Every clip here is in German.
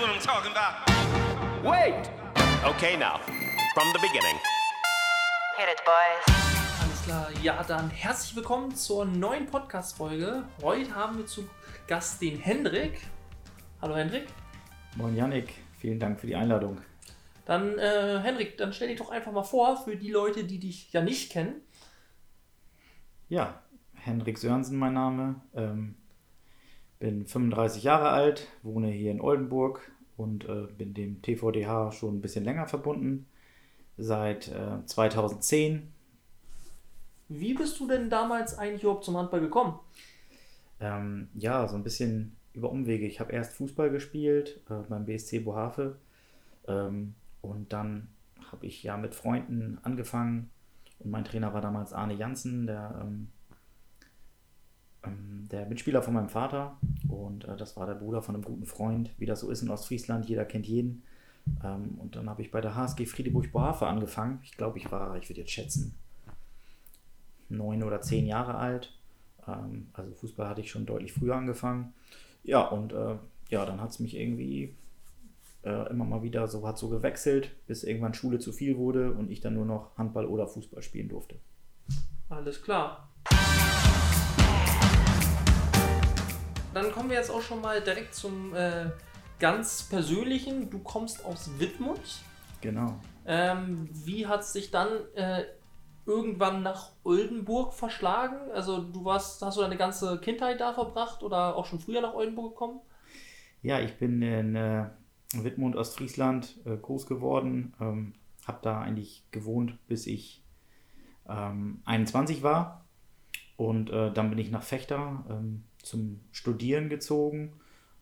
what I'm talking about. Wait! Okay, now, from the beginning. Hit it, boys. Alles klar, ja, dann herzlich willkommen zur neuen Podcast-Folge. Heute haben wir zu Gast den Hendrik. Hallo Hendrik. Moin Yannick, vielen Dank für die Einladung. Dann, äh, Hendrik, dann stell dich doch einfach mal vor für die Leute, die dich ja nicht kennen. Ja, Hendrik Sörensen mein Name. Ähm, bin 35 Jahre alt, wohne hier in Oldenburg und äh, bin dem TVDH schon ein bisschen länger verbunden. Seit äh, 2010. Wie bist du denn damals eigentlich überhaupt zum Handball gekommen? Ähm, ja, so ein bisschen über Umwege. Ich habe erst Fußball gespielt äh, beim BSC Bohave ähm, und dann habe ich ja mit Freunden angefangen und mein Trainer war damals Arne Janssen, der, ähm, der Mitspieler von meinem Vater und äh, das war der Bruder von einem guten Freund, wie das so ist in Ostfriesland, jeder kennt jeden. Ähm, und dann habe ich bei der HSG Friedeburg Bohave angefangen. Ich glaube, ich war, ich würde jetzt schätzen, neun oder zehn Jahre alt. Ähm, also Fußball hatte ich schon deutlich früher angefangen. Ja, und äh, ja, dann hat es mich irgendwie äh, immer mal wieder so, hat so gewechselt, bis irgendwann Schule zu viel wurde und ich dann nur noch Handball oder Fußball spielen durfte. Alles klar. Dann kommen wir jetzt auch schon mal direkt zum äh, ganz Persönlichen. Du kommst aus Wittmund. Genau. Ähm, wie hat es dich dann äh, irgendwann nach Oldenburg verschlagen? Also du warst, hast du deine ganze Kindheit da verbracht oder auch schon früher nach Oldenburg gekommen? Ja, ich bin in äh, Wittmund, Ostfriesland äh, groß geworden. Ähm, habe da eigentlich gewohnt, bis ich ähm, 21 war. Und äh, dann bin ich nach Fechter ähm, zum Studieren gezogen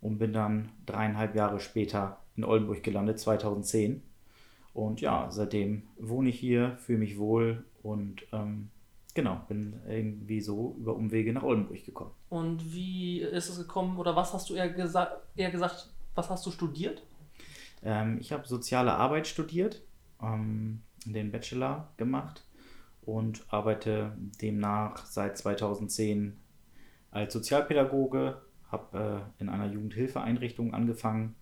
und bin dann dreieinhalb Jahre später in Oldenburg gelandet, 2010. Und ja, seitdem wohne ich hier, fühle mich wohl und ähm, genau, bin irgendwie so über Umwege nach Oldenburg gekommen. Und wie ist es gekommen oder was hast du eher, gesa eher gesagt, was hast du studiert? Ähm, ich habe soziale Arbeit studiert, ähm, den Bachelor gemacht und arbeite demnach seit 2010 als Sozialpädagoge, habe äh, in einer Jugendhilfeeinrichtung angefangen,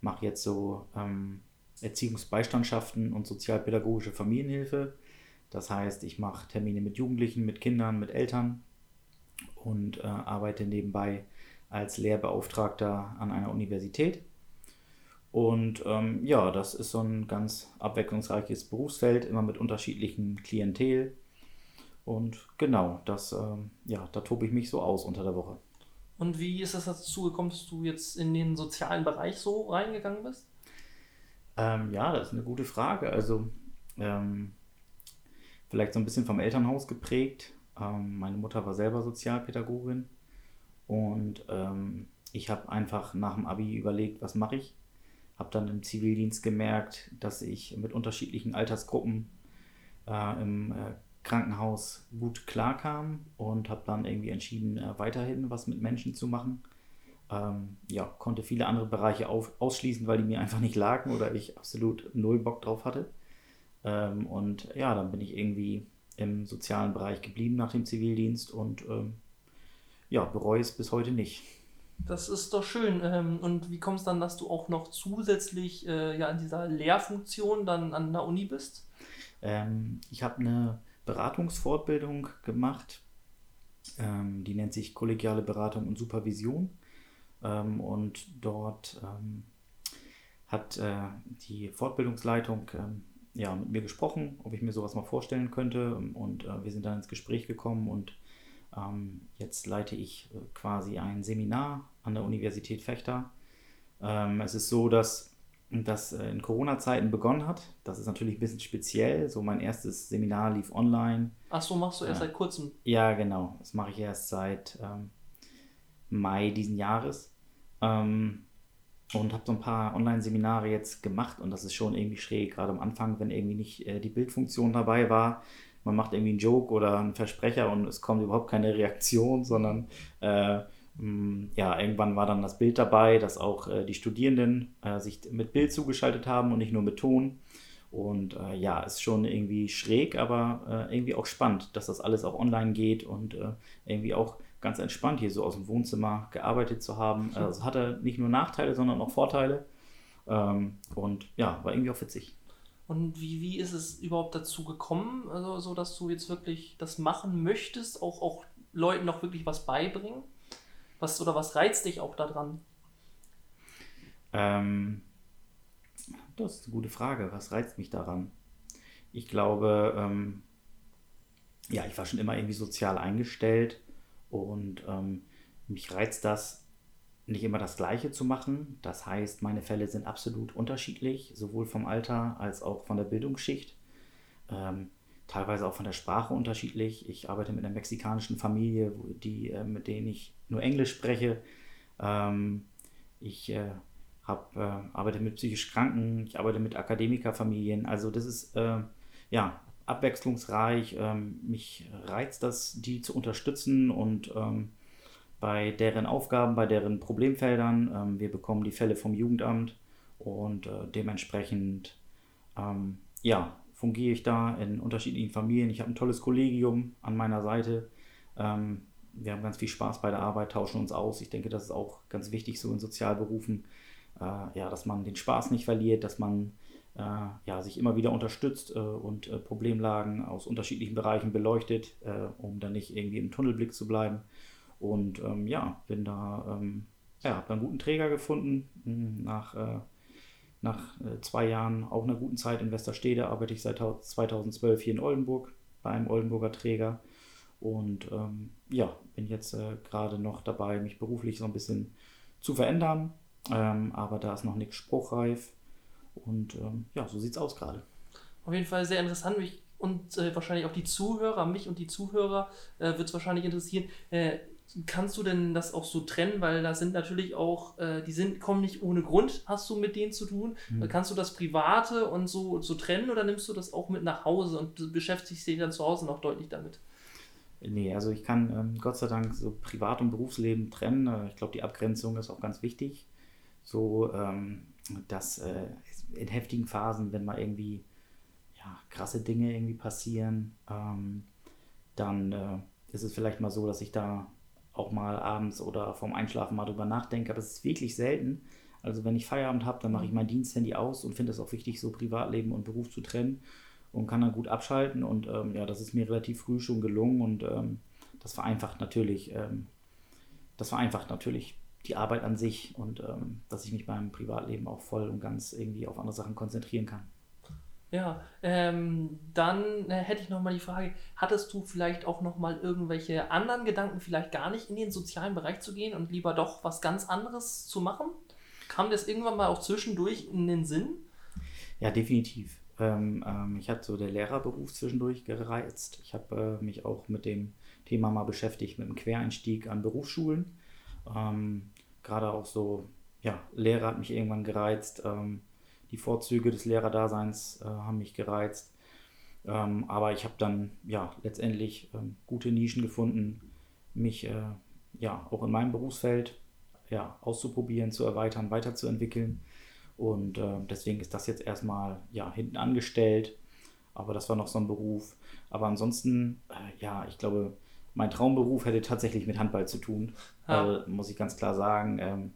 mache jetzt so ähm, Erziehungsbeistandschaften und sozialpädagogische Familienhilfe. Das heißt, ich mache Termine mit Jugendlichen, mit Kindern, mit Eltern und äh, arbeite nebenbei als Lehrbeauftragter an einer Universität. Und ähm, ja, das ist so ein ganz abwechslungsreiches Berufsfeld, immer mit unterschiedlichen Klientel. Und genau, das, ähm, ja, da tobe ich mich so aus unter der Woche. Und wie ist es dazu gekommen, dass du jetzt in den sozialen Bereich so reingegangen bist? Ähm, ja, das ist eine gute Frage. Also, ähm, vielleicht so ein bisschen vom Elternhaus geprägt. Ähm, meine Mutter war selber Sozialpädagogin und ähm, ich habe einfach nach dem Abi überlegt, was mache ich. Habe dann im Zivildienst gemerkt, dass ich mit unterschiedlichen Altersgruppen äh, im äh, Krankenhaus gut klarkam und habe dann irgendwie entschieden, äh, weiterhin was mit Menschen zu machen. Ähm, ja, konnte viele andere Bereiche auf, ausschließen, weil die mir einfach nicht lagen oder ich absolut null Bock drauf hatte. Ähm, und ja, dann bin ich irgendwie im sozialen Bereich geblieben nach dem Zivildienst und ähm, ja, bereue es bis heute nicht. Das ist doch schön. Ähm, und wie kommt es dann, dass du auch noch zusätzlich äh, ja, in dieser Lehrfunktion dann an der Uni bist? Ähm, ich habe eine Beratungsfortbildung gemacht, ähm, die nennt sich kollegiale Beratung und Supervision. Ähm, und dort ähm, hat äh, die Fortbildungsleitung ähm, ja, mit mir gesprochen, ob ich mir sowas mal vorstellen könnte. Und äh, wir sind dann ins Gespräch gekommen und ähm, jetzt leite ich äh, quasi ein Seminar an der Universität Fechter. Es ist so, dass das äh, in Corona-Zeiten begonnen hat. Das ist natürlich ein bisschen speziell. So mein erstes Seminar lief online. Ach so, machst du erst Ja. seit kurzem. Ja, genau. Das mache ich erst seit ähm, Mai diesen Jahres. Ähm, und habe so ein paar Online-Seminare jetzt gemacht und das ist schon irgendwie schräg, gerade am Anfang, wenn irgendwie nicht äh, die Bildfunktion dabei war. Man macht irgendwie einen Joke oder einen Versprecher und es kommt überhaupt keine Reaktion, sondern äh, ja, irgendwann war dann das Bild dabei, dass auch äh, die Studierenden äh, sich mit Bild zugeschaltet haben und nicht nur mit Ton. Und äh, ja, ist schon irgendwie schräg, aber äh, irgendwie auch spannend, dass das alles auch online geht und äh, irgendwie auch ganz entspannt hier so aus dem Wohnzimmer gearbeitet zu haben. Also es hatte nicht nur Nachteile, sondern auch Vorteile. Ähm, und ja, war irgendwie auch witzig. Und wie, wie ist es überhaupt dazu gekommen, also so, dass du jetzt wirklich das machen möchtest, auch, auch Leuten noch wirklich was beibringen? Was, oder was reizt dich auch daran? Ähm, das ist eine gute Frage. Was reizt mich daran? Ich glaube, ähm, ja, ich war schon immer irgendwie sozial eingestellt und ähm, mich reizt das, nicht immer das Gleiche zu machen. Das heißt, meine Fälle sind absolut unterschiedlich, sowohl vom Alter als auch von der Bildungsschicht. Ähm, teilweise auch von der Sprache unterschiedlich. Ich arbeite mit einer mexikanischen Familie, die, äh, mit denen ich nur Englisch spreche. Ähm, ich äh, hab, äh, arbeite mit psychisch Kranken, ich arbeite mit Akademikerfamilien. Also das ist äh, ja abwechslungsreich. Ähm, mich reizt das, die zu unterstützen und ähm, bei deren Aufgaben, bei deren Problemfeldern. Ähm, wir bekommen die Fälle vom Jugendamt und äh, dementsprechend ähm, ja, fungiere ich da in unterschiedlichen Familien. Ich habe ein tolles Kollegium an meiner Seite. Ähm, wir haben ganz viel Spaß bei der Arbeit, tauschen uns aus. Ich denke, das ist auch ganz wichtig so in Sozialberufen, äh, ja, dass man den Spaß nicht verliert, dass man äh, ja, sich immer wieder unterstützt äh, und äh, Problemlagen aus unterschiedlichen Bereichen beleuchtet, äh, um dann nicht irgendwie im Tunnelblick zu bleiben. Und ähm, ja, bin da, ähm, ja, habe einen guten Träger gefunden. Hm, nach, äh, nach äh, zwei Jahren, auch einer guten Zeit in Westerstede, arbeite ich seit 2012 hier in Oldenburg bei einem Oldenburger Träger. Und ähm, ja, bin jetzt äh, gerade noch dabei, mich beruflich so ein bisschen zu verändern. Ähm, aber da ist noch nichts spruchreif. Und ähm, ja, so sieht es aus gerade. Auf jeden Fall sehr interessant. Und äh, wahrscheinlich auch die Zuhörer, mich und die Zuhörer äh, wird es wahrscheinlich interessieren. Äh, kannst du denn das auch so trennen? Weil da sind natürlich auch, äh, die sind, kommen nicht ohne Grund, hast du mit denen zu tun. Mhm. Kannst du das Private und so, so trennen oder nimmst du das auch mit nach Hause und beschäftigst dich dann zu Hause noch deutlich damit? Nee, also ich kann ähm, Gott sei Dank so Privat- und Berufsleben trennen. Äh, ich glaube, die Abgrenzung ist auch ganz wichtig. So, ähm, dass äh, in heftigen Phasen, wenn mal irgendwie ja, krasse Dinge irgendwie passieren, ähm, dann äh, ist es vielleicht mal so, dass ich da auch mal abends oder vorm Einschlafen mal drüber nachdenke, aber es ist wirklich selten. Also wenn ich Feierabend habe, dann mache ich mein Diensthandy aus und finde es auch wichtig, so Privatleben und Beruf zu trennen und kann dann gut abschalten. Und ähm, ja, das ist mir relativ früh schon gelungen und ähm, das vereinfacht natürlich, ähm, das vereinfacht natürlich die Arbeit an sich und ähm, dass ich mich beim Privatleben auch voll und ganz irgendwie auf andere Sachen konzentrieren kann. Ja, ähm, dann äh, hätte ich noch mal die Frage, hattest du vielleicht auch noch mal irgendwelche anderen Gedanken, vielleicht gar nicht in den sozialen Bereich zu gehen und lieber doch was ganz anderes zu machen? Kam das irgendwann mal auch zwischendurch in den Sinn? Ja, definitiv. Ähm, ähm, ich hatte so der Lehrerberuf zwischendurch gereizt. Ich habe äh, mich auch mit dem Thema mal beschäftigt, mit dem Quereinstieg an Berufsschulen. Ähm, Gerade auch so, ja, Lehrer hat mich irgendwann gereizt. Die Vorzüge des Lehrerdaseins äh, haben mich gereizt. Ähm, aber ich habe dann ja letztendlich ähm, gute Nischen gefunden, mich äh, ja auch in meinem Berufsfeld ja, auszuprobieren, zu erweitern, weiterzuentwickeln. Und äh, deswegen ist das jetzt erstmal ja, hinten angestellt. Aber das war noch so ein Beruf. Aber ansonsten, äh, ja, ich glaube, mein Traumberuf hätte tatsächlich mit Handball zu tun. Ja. Äh, muss ich ganz klar sagen. Ähm,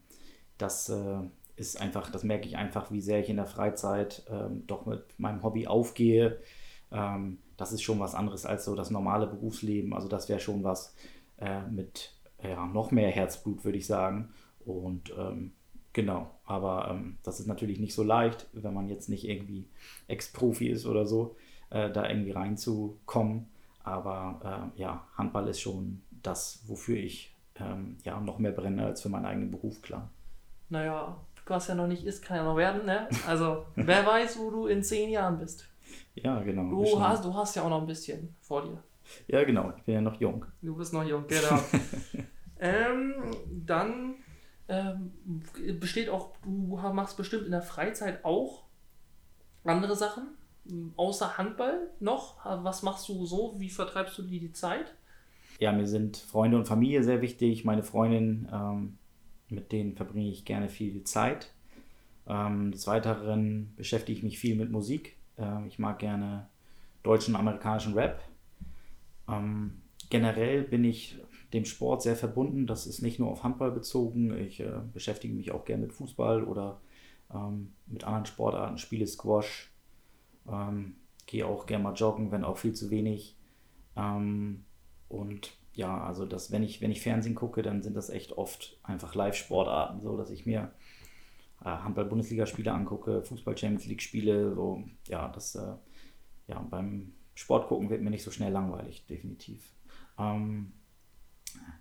das äh, ist einfach, das merke ich einfach, wie sehr ich in der Freizeit ähm, doch mit meinem Hobby aufgehe. Ähm, das ist schon was anderes als so das normale Berufsleben. Also das wäre schon was äh, mit ja, noch mehr Herzblut, würde ich sagen. Und ähm, genau, aber ähm, das ist natürlich nicht so leicht, wenn man jetzt nicht irgendwie Ex-Profi ist oder so, äh, da irgendwie reinzukommen. Aber äh, ja, Handball ist schon das, wofür ich ähm, ja noch mehr brenne als für meinen eigenen Beruf, klar. Naja, was ja noch nicht ist, kann ja noch werden, ne? Also, wer weiß, wo du in zehn Jahren bist. Ja, genau. Du hast, du hast ja auch noch ein bisschen vor dir. Ja, genau. Ich bin ja noch jung. Du bist noch jung, genau. ähm, dann ähm, besteht auch, du machst bestimmt in der Freizeit auch andere Sachen, außer Handball noch. Was machst du so? Wie vertreibst du dir die Zeit? Ja, mir sind Freunde und Familie sehr wichtig. Meine Freundin ähm, mit denen verbringe ich gerne viel Zeit. Ähm, des Weiteren beschäftige ich mich viel mit Musik. Ähm, ich mag gerne deutschen und amerikanischen Rap. Ähm, generell bin ich dem Sport sehr verbunden. Das ist nicht nur auf Handball bezogen. Ich äh, beschäftige mich auch gerne mit Fußball oder ähm, mit anderen Sportarten, spiele Squash, ähm, gehe auch gerne mal joggen, wenn auch viel zu wenig. Ähm, und ja, also das, wenn ich, wenn ich Fernsehen gucke, dann sind das echt oft einfach Live-Sportarten, so dass ich mir äh, Handball-Bundesligaspiele angucke, Fußball-Champions League-Spiele, so, ja, das, äh, ja, beim Sport gucken wird mir nicht so schnell langweilig, definitiv. Ähm,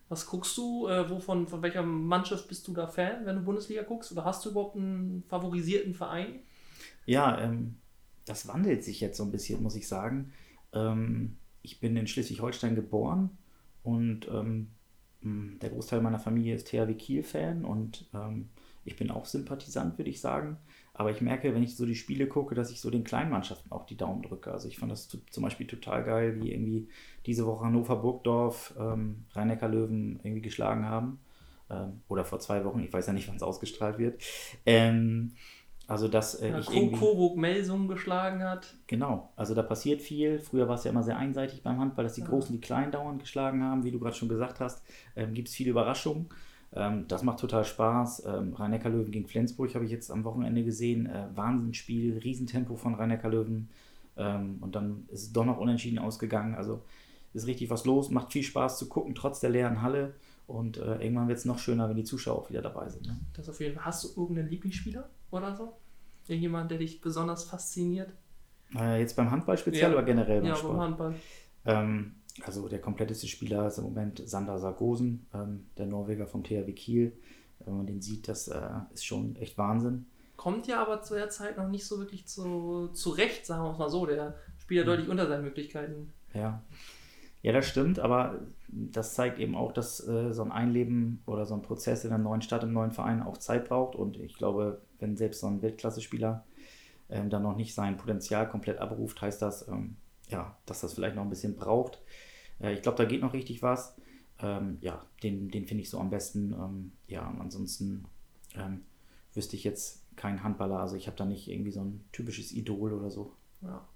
Was guckst du? Äh, wovon, von welcher Mannschaft bist du da Fan, wenn du Bundesliga guckst? Oder hast du überhaupt einen favorisierten Verein? Ja, ähm, das wandelt sich jetzt so ein bisschen, muss ich sagen. Ähm, ich bin in Schleswig-Holstein geboren und ähm, der Großteil meiner Familie ist THW Kiel-Fan und ähm, ich bin auch Sympathisant, würde ich sagen. Aber ich merke, wenn ich so die Spiele gucke, dass ich so den kleinen Mannschaften auch die Daumen drücke. Also ich fand das zu- zum Beispiel total geil, wie irgendwie diese Woche Hannover Burgdorf ähm, Rhein-Neckar-Löwen irgendwie geschlagen haben. Ähm, oder vor zwei Wochen, ich weiß ja nicht, wann es ausgestrahlt wird. Ähm, also dass äh, Ja, ich irgendwie... Coburg Melsungen geschlagen hat. Genau, also da passiert viel. Früher war es ja immer sehr einseitig beim Handball, dass die Großen die Kleinen dauernd geschlagen haben, wie du gerade schon gesagt hast. Ähm, Gibt es viele Überraschungen. Ähm, das macht total Spaß. Ähm, Rhein-Neckar-Löwen gegen Flensburg habe ich jetzt am Wochenende gesehen. Äh, Wahnsinnsspiel, Riesentempo von Rhein-Neckar-Löwen. Ähm, und dann ist es doch noch unentschieden ausgegangen. Also ist richtig was los, macht viel Spaß zu gucken, trotz der leeren Halle. Und äh, irgendwann wird es noch schöner, wenn die Zuschauer auch wieder dabei sind. Ne? Das auf jeden Fall. Hast du irgendeinen Lieblingsspieler oder so? Irgendjemand, der dich besonders fasziniert? Äh, jetzt beim Handball speziell Ja. oder generell beim Ja, Sport? beim Handball. Ähm, also der kompletteste Spieler ist im Moment Sander Sargosen, ähm, der Norweger vom THW Kiel. Wenn man den sieht, das äh, ist schon echt Wahnsinn. Kommt ja aber zu der Zeit noch nicht so wirklich zu, zurecht, sagen wir es mal so. Der spielt ja Mhm. deutlich unter seinen Möglichkeiten. Ja. ja, das stimmt, aber das zeigt eben auch, dass äh, so ein Einleben oder so ein Prozess in einer neuen Stadt, im neuen Verein auch Zeit braucht. Und ich glaube, wenn selbst so ein Weltklasse-Spieler ähm, dann noch nicht sein Potenzial komplett abruft, heißt das, ähm, ja, dass das vielleicht noch ein bisschen braucht. Äh, ich glaube, da geht noch richtig was. Ähm, ja, den, den finde ich so am besten. Ähm, ja, ansonsten ähm, wüsste ich jetzt keinen Handballer. Also ich habe da nicht irgendwie so ein typisches Idol oder so. Ja.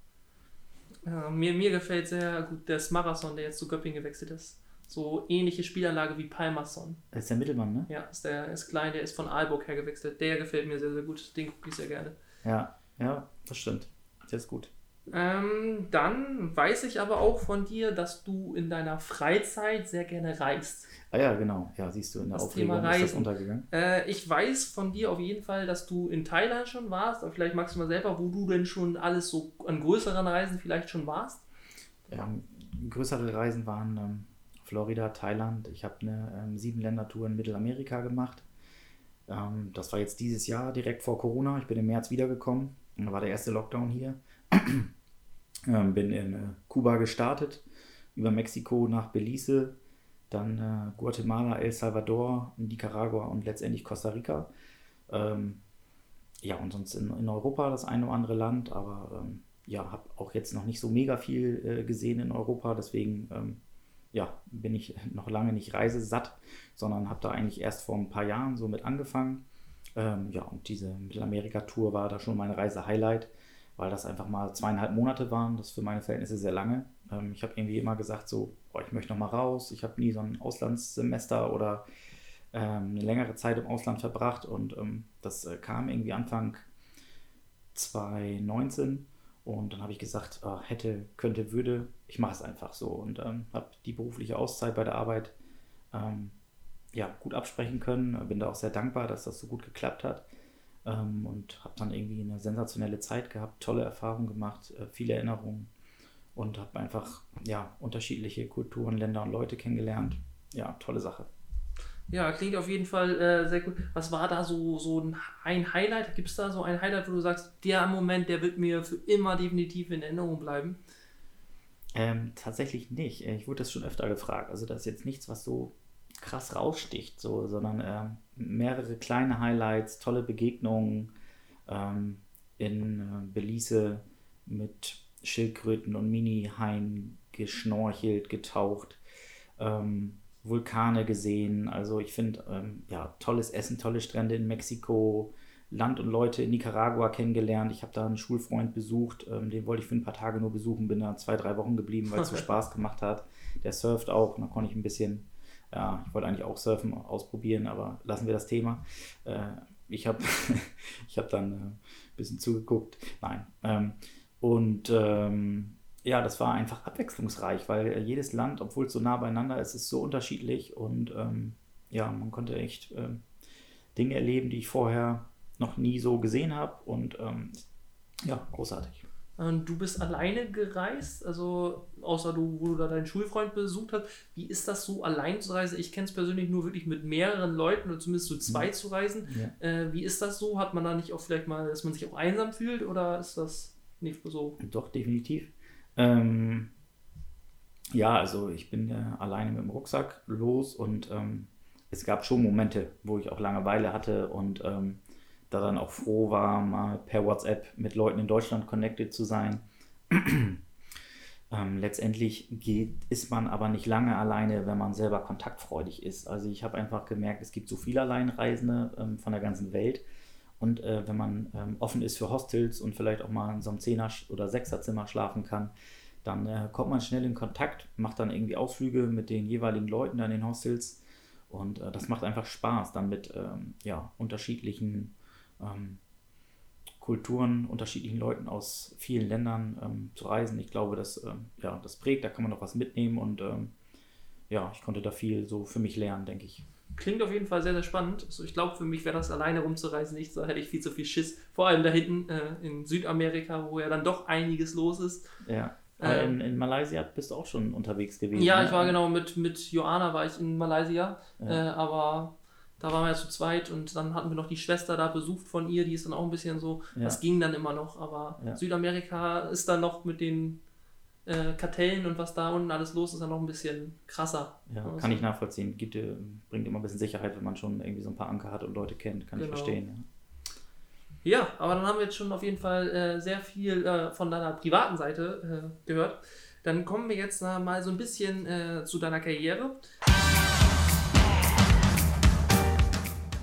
Ja, mir, mir gefällt sehr gut der Smarathon, der jetzt zu Göppingen gewechselt ist. So ähnliche Spielanlage wie Palmason. Das ist der Mittelmann, ne? Ja, ist der ist klein, der ist von Aalborg her gewechselt. Der gefällt mir sehr, sehr gut. Den gucke ich sehr gerne. Ja, ja, das stimmt. Der ist gut. Ähm, dann weiß ich aber auch von dir, dass du in deiner Freizeit sehr gerne reist. Ah ja, genau. Ja, siehst du, in der Das Aufregung Thema ist das untergegangen. Äh, ich weiß von dir auf jeden Fall, dass du in Thailand schon warst, aber vielleicht magst du mal selber, wo du denn schon alles so an größeren Reisen vielleicht schon warst. Ähm, größere Reisen waren ähm, Florida, Thailand. Ich habe eine ähm, Sieben-Länder-Tour in Mittelamerika gemacht. Ähm, das war jetzt dieses Jahr direkt vor Corona. Ich bin im März wiedergekommen. Da war der erste Lockdown hier. ähm, bin in äh, Kuba gestartet, über Mexiko nach Belize, dann äh, Guatemala, El Salvador, Nicaragua und letztendlich Costa Rica. Ähm, ja, und sonst in, in Europa das eine oder andere Land, aber ähm, ja, habe auch jetzt noch nicht so mega viel äh, gesehen in Europa, deswegen ähm, ja, bin ich noch lange nicht reisesatt, sondern habe da eigentlich erst vor ein paar Jahren so mit angefangen. Ähm, ja, und diese Mittelamerika-Tour war da schon mein Reise-Highlight, weil das einfach mal zweieinhalb Monate waren, das ist für meine Verhältnisse sehr lange. Ähm, ich habe irgendwie immer gesagt, so, boah, ich möchte noch mal raus, ich habe nie so ein Auslandssemester oder ähm, eine längere Zeit im Ausland verbracht und ähm, das äh, kam irgendwie Anfang 2019 und dann habe ich gesagt, äh, hätte, könnte, würde, ich mache es einfach so und ähm, habe die berufliche Auszeit bei der Arbeit ähm, ja, gut absprechen können. Bin da auch sehr dankbar, dass das so gut geklappt hat ähm, und habe dann irgendwie eine sensationelle Zeit gehabt, tolle Erfahrungen gemacht, äh, viele Erinnerungen und habe einfach ja, unterschiedliche Kulturen, Länder und Leute kennengelernt. Ja, tolle Sache. Ja, klingt auf jeden Fall äh, sehr gut. Was war da so, so ein, Highlight? Gibt es da so ein Highlight, wo du sagst, der Moment, der wird mir für immer definitiv in Erinnerung bleiben? Ähm, tatsächlich nicht. Ich wurde das schon öfter gefragt. Also das ist jetzt nichts, was so krass raussticht, so, sondern ähm, mehrere kleine Highlights, tolle Begegnungen ähm, in äh, Belize mit Schildkröten und Mini-Haien geschnorchelt, getaucht, ähm, Vulkane gesehen. Also ich finde, ähm, ja, tolles Essen, tolle Strände in Mexiko, Land und Leute in Nicaragua kennengelernt. Ich habe da einen Schulfreund besucht, ähm, den wollte ich für ein paar Tage nur besuchen, bin da zwei, drei Wochen geblieben, weil es so Spaß gemacht hat. Der surft auch, und da konnte ich ein bisschen, ja, ich wollte eigentlich auch surfen ausprobieren, aber lassen wir das Thema. Äh, ich habe ich hab dann äh, ein bisschen zugeguckt. Nein. Ähm, und ähm, ja, das war einfach abwechslungsreich, weil äh, jedes Land, obwohl es so nah beieinander ist, ist so unterschiedlich und ähm, ja, man konnte echt ähm, Dinge erleben, die ich vorher noch nie so gesehen habe und ähm, ja, großartig. Und du bist alleine gereist, also außer du, wo du da deinen Schulfreund besucht hast. Wie ist das so, allein zu reisen? Ich kenne es persönlich nur wirklich mit mehreren Leuten oder zumindest zu zwei Mhm. zu reisen. Ja. Äh, wie ist das so? Hat man da nicht auch vielleicht mal, dass man sich auch einsam fühlt oder ist das nicht so? Doch, definitiv. Ähm, ja, also ich bin äh, alleine mit dem Rucksack los und ähm, es gab schon Momente, wo ich auch Langeweile hatte und ähm, da dann auch froh war, mal per WhatsApp mit Leuten in Deutschland connected zu sein. ähm, letztendlich geht, ist man aber nicht lange alleine, wenn man selber kontaktfreudig ist. Also ich habe einfach gemerkt, es gibt so viele Alleinreisende ähm, von der ganzen Welt. Und äh, wenn man ähm, offen ist für Hostels und vielleicht auch mal in so einem Zehner- oder Sechserzimmer schlafen kann, dann äh, kommt man schnell in Kontakt, macht dann irgendwie Ausflüge mit den jeweiligen Leuten an den Hostels. Und äh, das macht einfach Spaß, dann mit ähm, ja, unterschiedlichen ähm, Kulturen, unterschiedlichen Leuten aus vielen Ländern ähm, zu reisen. Ich glaube, das, ähm, ja, das prägt, da kann man noch was mitnehmen und ähm, ja, ich konnte da viel so für mich lernen, denke ich. Klingt auf jeden Fall sehr, sehr spannend. Also ich glaube, für mich wäre das alleine rumzureisen nicht so, hätte ich viel zu viel Schiss. Vor allem da hinten äh, in Südamerika, wo ja dann doch einiges los ist. Ja. Aber Ähm, in, in Malaysia bist du auch schon unterwegs gewesen. Ja, ne? ich war genau mit, mit Joana war ich in Malaysia, Ja. äh, aber da waren wir ja zu zweit und dann hatten wir noch die Schwester da besucht von ihr, die ist dann auch ein bisschen so, Ja. das ging dann immer noch, aber. Südamerika ist dann noch mit den äh, Kartellen und was da unten alles los ist, dann noch ein bisschen krasser. Ja, Also, kann ich nachvollziehen. Gibt, bringt immer ein bisschen Sicherheit, wenn man schon irgendwie so ein paar Anker hat und Leute kennt. Kann Genau. ich verstehen. Ja, aber dann haben wir jetzt schon auf jeden Fall äh, sehr viel äh, von deiner privaten Seite äh, gehört. Dann kommen wir jetzt äh, mal so ein bisschen äh, zu deiner Karriere.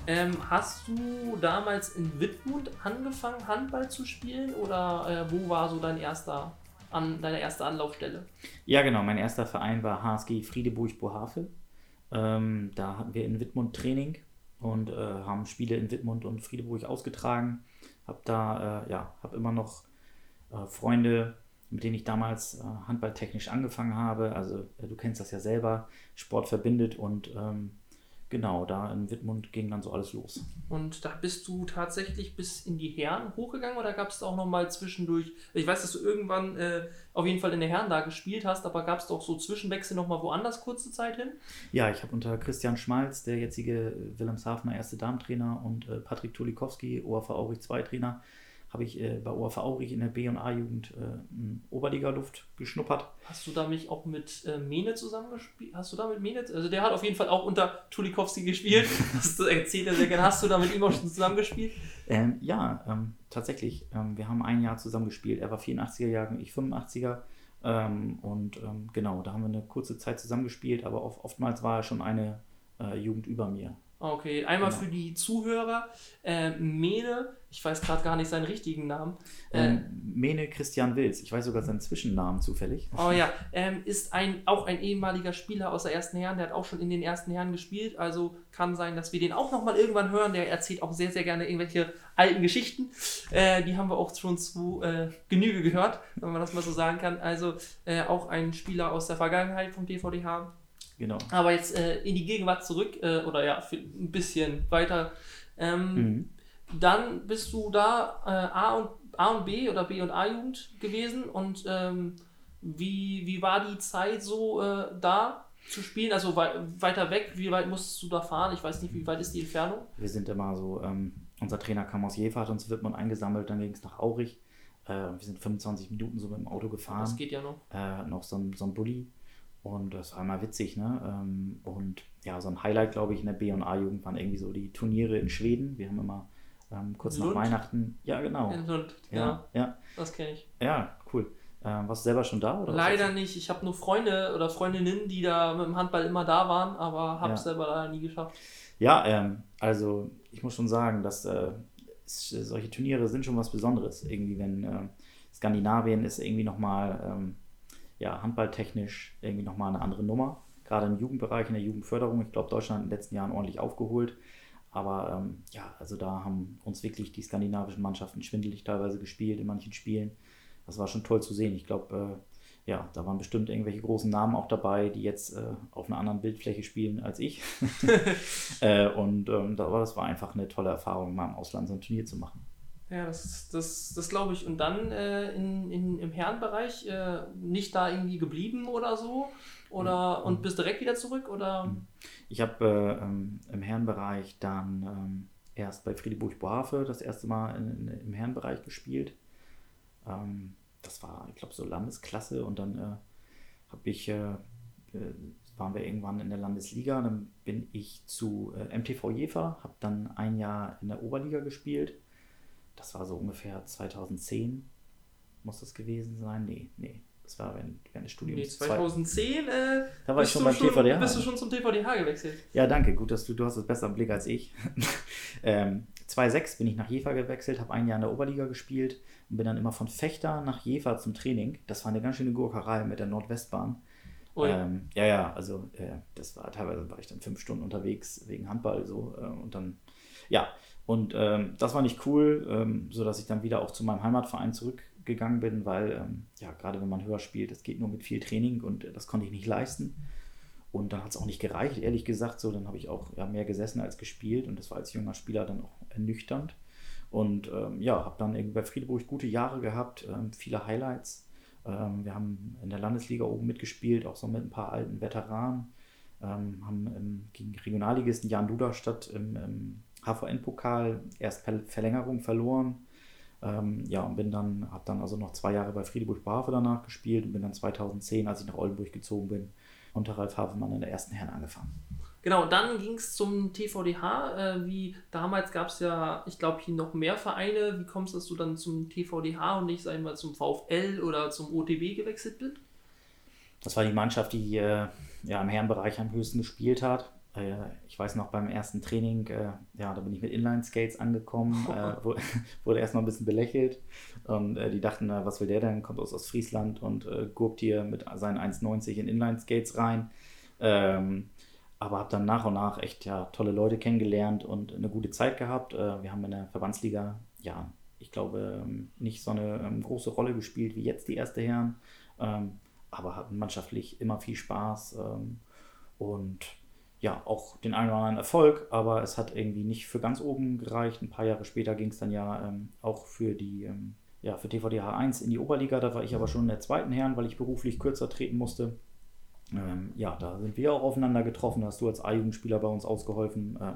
Ähm, hast du damals in Wittmund angefangen, Handball zu spielen oder wo war so dein erster, an, deine erste Anlaufstelle? Ja. genau. Mein erster Verein war HSG Friedeburg-Bohavel. Ähm, da hatten wir in Wittmund Training und äh, haben Spiele in Wittmund und Friedeburg ausgetragen. Hab da, äh, ja, hab immer noch äh, Freunde, mit denen ich damals äh, handballtechnisch angefangen habe. Also äh, du kennst das ja selber. Sport verbindet und ähm, genau, da in Wittmund ging dann so alles los. Und da bist du tatsächlich bis in die Herren hochgegangen oder gab es auch nochmal zwischendurch, ich weiß, dass du irgendwann äh, auf jeden Fall in der Herren da gespielt hast, aber gab es auch so Zwischenwechsel nochmal woanders kurze Zeit hin? Ja, ich habe unter Christian Schmalz, der jetzige Wilhelmshavener erste Damentrainer und äh, Patrick Tulikowski, OAV Aurich 2 Trainer, habe ich äh, bei OAV Aurich in der B- und A-Jugend äh, in Oberliga-Luft geschnuppert. Hast du da mich auch mit äh, Mene zusammengespielt? Hast du da mit Mene? Also der hat auf jeden Fall auch unter Tulikowski gespielt. Das erzählt er sehr gerne. Hast du da mit ihm auch schon zusammengespielt? Ähm, ja, ähm, tatsächlich. Ähm, wir haben ein Jahr zusammen gespielt. Er war 84er Jahrgang, ich 85er. Ähm, und ähm, genau, da haben wir eine kurze Zeit zusammen gespielt, aber oft, oftmals war er schon eine äh, Jugend über mir. Okay, einmal Genau. für die Zuhörer. Äh, Mene, ich weiß gerade gar nicht seinen richtigen Namen. Äh, Ähm, Mene Christian Wils, ich weiß sogar seinen Zwischennamen zufällig. Oh ja, ähm, ist ein, auch ein ehemaliger Spieler aus der ersten Herren, der hat auch schon in den ersten Herren gespielt, also kann sein, dass wir den auch nochmal irgendwann hören. Der erzählt auch sehr, sehr gerne irgendwelche alten Geschichten. Äh, die haben wir auch schon zu äh, Genüge gehört, wenn man das mal so sagen kann. Also äh, auch ein Spieler aus der Vergangenheit vom DVDH. Genau. Aber jetzt äh, in die Gegenwart zurück, äh, oder ja, ein bisschen weiter. Ähm, Mhm. dann bist du da äh, A, und, A und B oder B und A-Jugend gewesen und ähm, wie, wie war die Zeit so äh, da zu spielen? Also wei weiter weg, wie weit musstest du da fahren? Ich weiß nicht, wie weit ist die Entfernung? Wir sind immer so, ähm, unser Trainer kam aus Jever, hat uns Wittmann eingesammelt, dann ging es nach Aurich. Äh, wir sind 25 Minuten so mit dem Auto gefahren. Das geht ja noch. äh, noch so ein, so ein Bulli. Und das war immer witzig, ne? Ähm, und ja, so ein Highlight, glaube ich, in der B- und A-Jugend waren irgendwie so die Turniere in Schweden. Wir haben immer ähm, kurz Lund? nach Weihnachten. Ja, genau. In Lund. Ja, Ja, ja, das kenne ich. ja, cool. Ähm, warst du selber schon da? Oder Leider nicht. Ich habe nur Freunde oder Freundinnen, die da mit dem Handball immer da waren, aber habe es Ja. selber leider nie geschafft. Ja, ähm, also ich muss schon sagen, dass äh, solche Turniere sind schon was Besonderes. Irgendwie, wenn äh, Skandinavien ist irgendwie nochmal ähm, ja, handballtechnisch irgendwie nochmal eine andere Nummer. Gerade im Jugendbereich, in der Jugendförderung. Ich glaube, Deutschland hat in den letzten Jahren ordentlich aufgeholt. Aber ähm, ja, also da haben uns wirklich die skandinavischen Mannschaften schwindelig teilweise gespielt in manchen Spielen. Das war schon toll zu sehen. Ich glaube, äh, ja, da waren bestimmt irgendwelche großen Namen auch dabei, die jetzt äh, auf einer anderen Bildfläche spielen als ich. äh, und ähm, das war einfach eine tolle Erfahrung, mal im Ausland so ein Turnier zu machen. Ja, das, das, das glaube ich. Und dann äh, in, in, im Herrenbereich äh, nicht da irgendwie geblieben oder so? Oder mhm. und bist direkt wieder zurück? Oder? Mhm. Ich habe äh, ähm, im Herrenbereich dann ähm, erst bei Friedrich Bohave das erste Mal in, in, im Herrenbereich gespielt. Ähm, das war, ich glaube, so Landesklasse und dann äh, habe ich, äh, äh, waren wir irgendwann in der Landesliga, dann bin ich zu äh, MTV Jever, habe dann ein Jahr in der Oberliga gespielt das war so ungefähr 2010, muss das gewesen sein? Nee, nee. Das war während, während des Studiums. Nee, 2010, äh, da war ich schon beim schon, TVDH. Bist du schon zum TVDH gewechselt? Ja, danke. Gut, dass du, du hast es besser im Blick als ich. ähm, 2006 bin ich nach Jever gewechselt, habe ein Jahr in der Oberliga gespielt und bin dann immer von Fechter nach Jever zum Training. Das war eine ganz schöne Gurkerei mit der Nordwestbahn. Ähm, ja, ja, also äh, das war teilweise war ich dann fünf Stunden unterwegs wegen Handball so äh, und dann ja und ähm, das war nicht cool, ähm, sodass ich dann wieder auch zu meinem Heimatverein zurückgegangen bin, weil, ähm, ja, gerade wenn man höher spielt, es geht nur mit viel Training und äh, das konnte ich nicht leisten. Und dann hat es auch nicht gereicht, ehrlich gesagt. So, dann habe ich auch ja, mehr gesessen als gespielt und das war als junger Spieler dann auch ernüchternd. Und ähm, ja, habe dann irgendwie bei Friedburg gute Jahre gehabt, ähm, viele Highlights. Ähm, wir haben in der Landesliga oben mitgespielt, auch so mit ein paar alten Veteranen. haben gegen Regionalligisten Jan Duderstadt im, im HVN-Pokal erst per Verlängerung verloren. Ähm, ja, und bin dann, habe dann also noch zwei Jahre bei Friedeburg Brave danach gespielt und bin dann 2010, als ich nach Oldenburg gezogen bin, unter Ralf Havemann in der ersten Herren angefangen. Genau, dann ging es zum TVDH. Äh, wie damals gab es ja, ich glaube, hier noch mehr Vereine. Wie kommst du, dass du dann zum TVDH und nicht, sag ich mal, zum VfL oder zum OTB gewechselt bist? Das war die Mannschaft, die äh, ja, im Herrenbereich am höchsten gespielt hat. Äh, ich weiß noch beim ersten Training, äh, ja, da bin ich mit Inline-Skates angekommen, äh, wurde erstmal ein bisschen belächelt und äh, die dachten, na, was will der denn, kommt aus Ostfriesland und gurkt hier mit seinen 1,90 in Inline-Skates rein. Ähm, aber habe dann nach und nach echt ja, tolle Leute kennengelernt und eine gute Zeit gehabt. Wir haben in der Verbandsliga, ja, ich glaube, ähm, nicht so eine ähm, große Rolle gespielt wie jetzt die erste Herren, ähm, aber hatten mannschaftlich immer viel Spaß und ja, auch den einen oder anderen Erfolg, aber es hat irgendwie nicht für ganz oben gereicht. Ein paar Jahre später ging es dann ja ähm, auch für die, ähm, ja, für TVDH 1 in die Oberliga. Da war ich aber schon in der zweiten Herren, weil ich beruflich kürzer treten musste. Ähm, ja, da sind wir auch aufeinander getroffen. Da hast du als A-Jugendspieler bei uns ausgeholfen. Äh,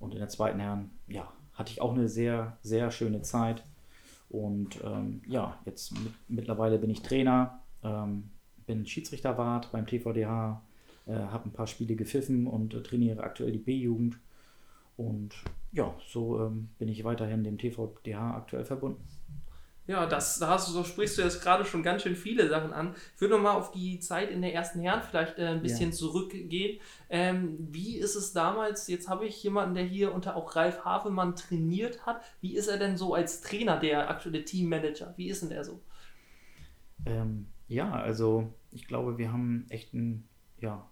und in der zweiten Herren, ja, hatte ich auch eine sehr, sehr schöne Zeit. Und ähm, ja, jetzt mit, mittlerweile bin ich Trainer, ähm, bin Schiedsrichterwart beim TVDH äh, habe ein paar Spiele gepfiffen und äh, trainiere aktuell die B-Jugend. Und ja, so ähm, bin ich weiterhin dem TVDH aktuell verbunden. Ja, das, da hast du, so sprichst du jetzt gerade schon ganz schön viele Sachen an. Ich würde nochmal auf die Zeit in der ersten Herren vielleicht äh, ein bisschen ja. zurückgehen. Ähm, wie ist es damals? Jetzt habe ich jemanden, der hier unter auch Ralf Havemann trainiert hat. Wie ist er denn so als Trainer, der aktuelle Teammanager? Wie ist denn der so? Ähm, ja, also ich glaube, wir haben echt ein ja,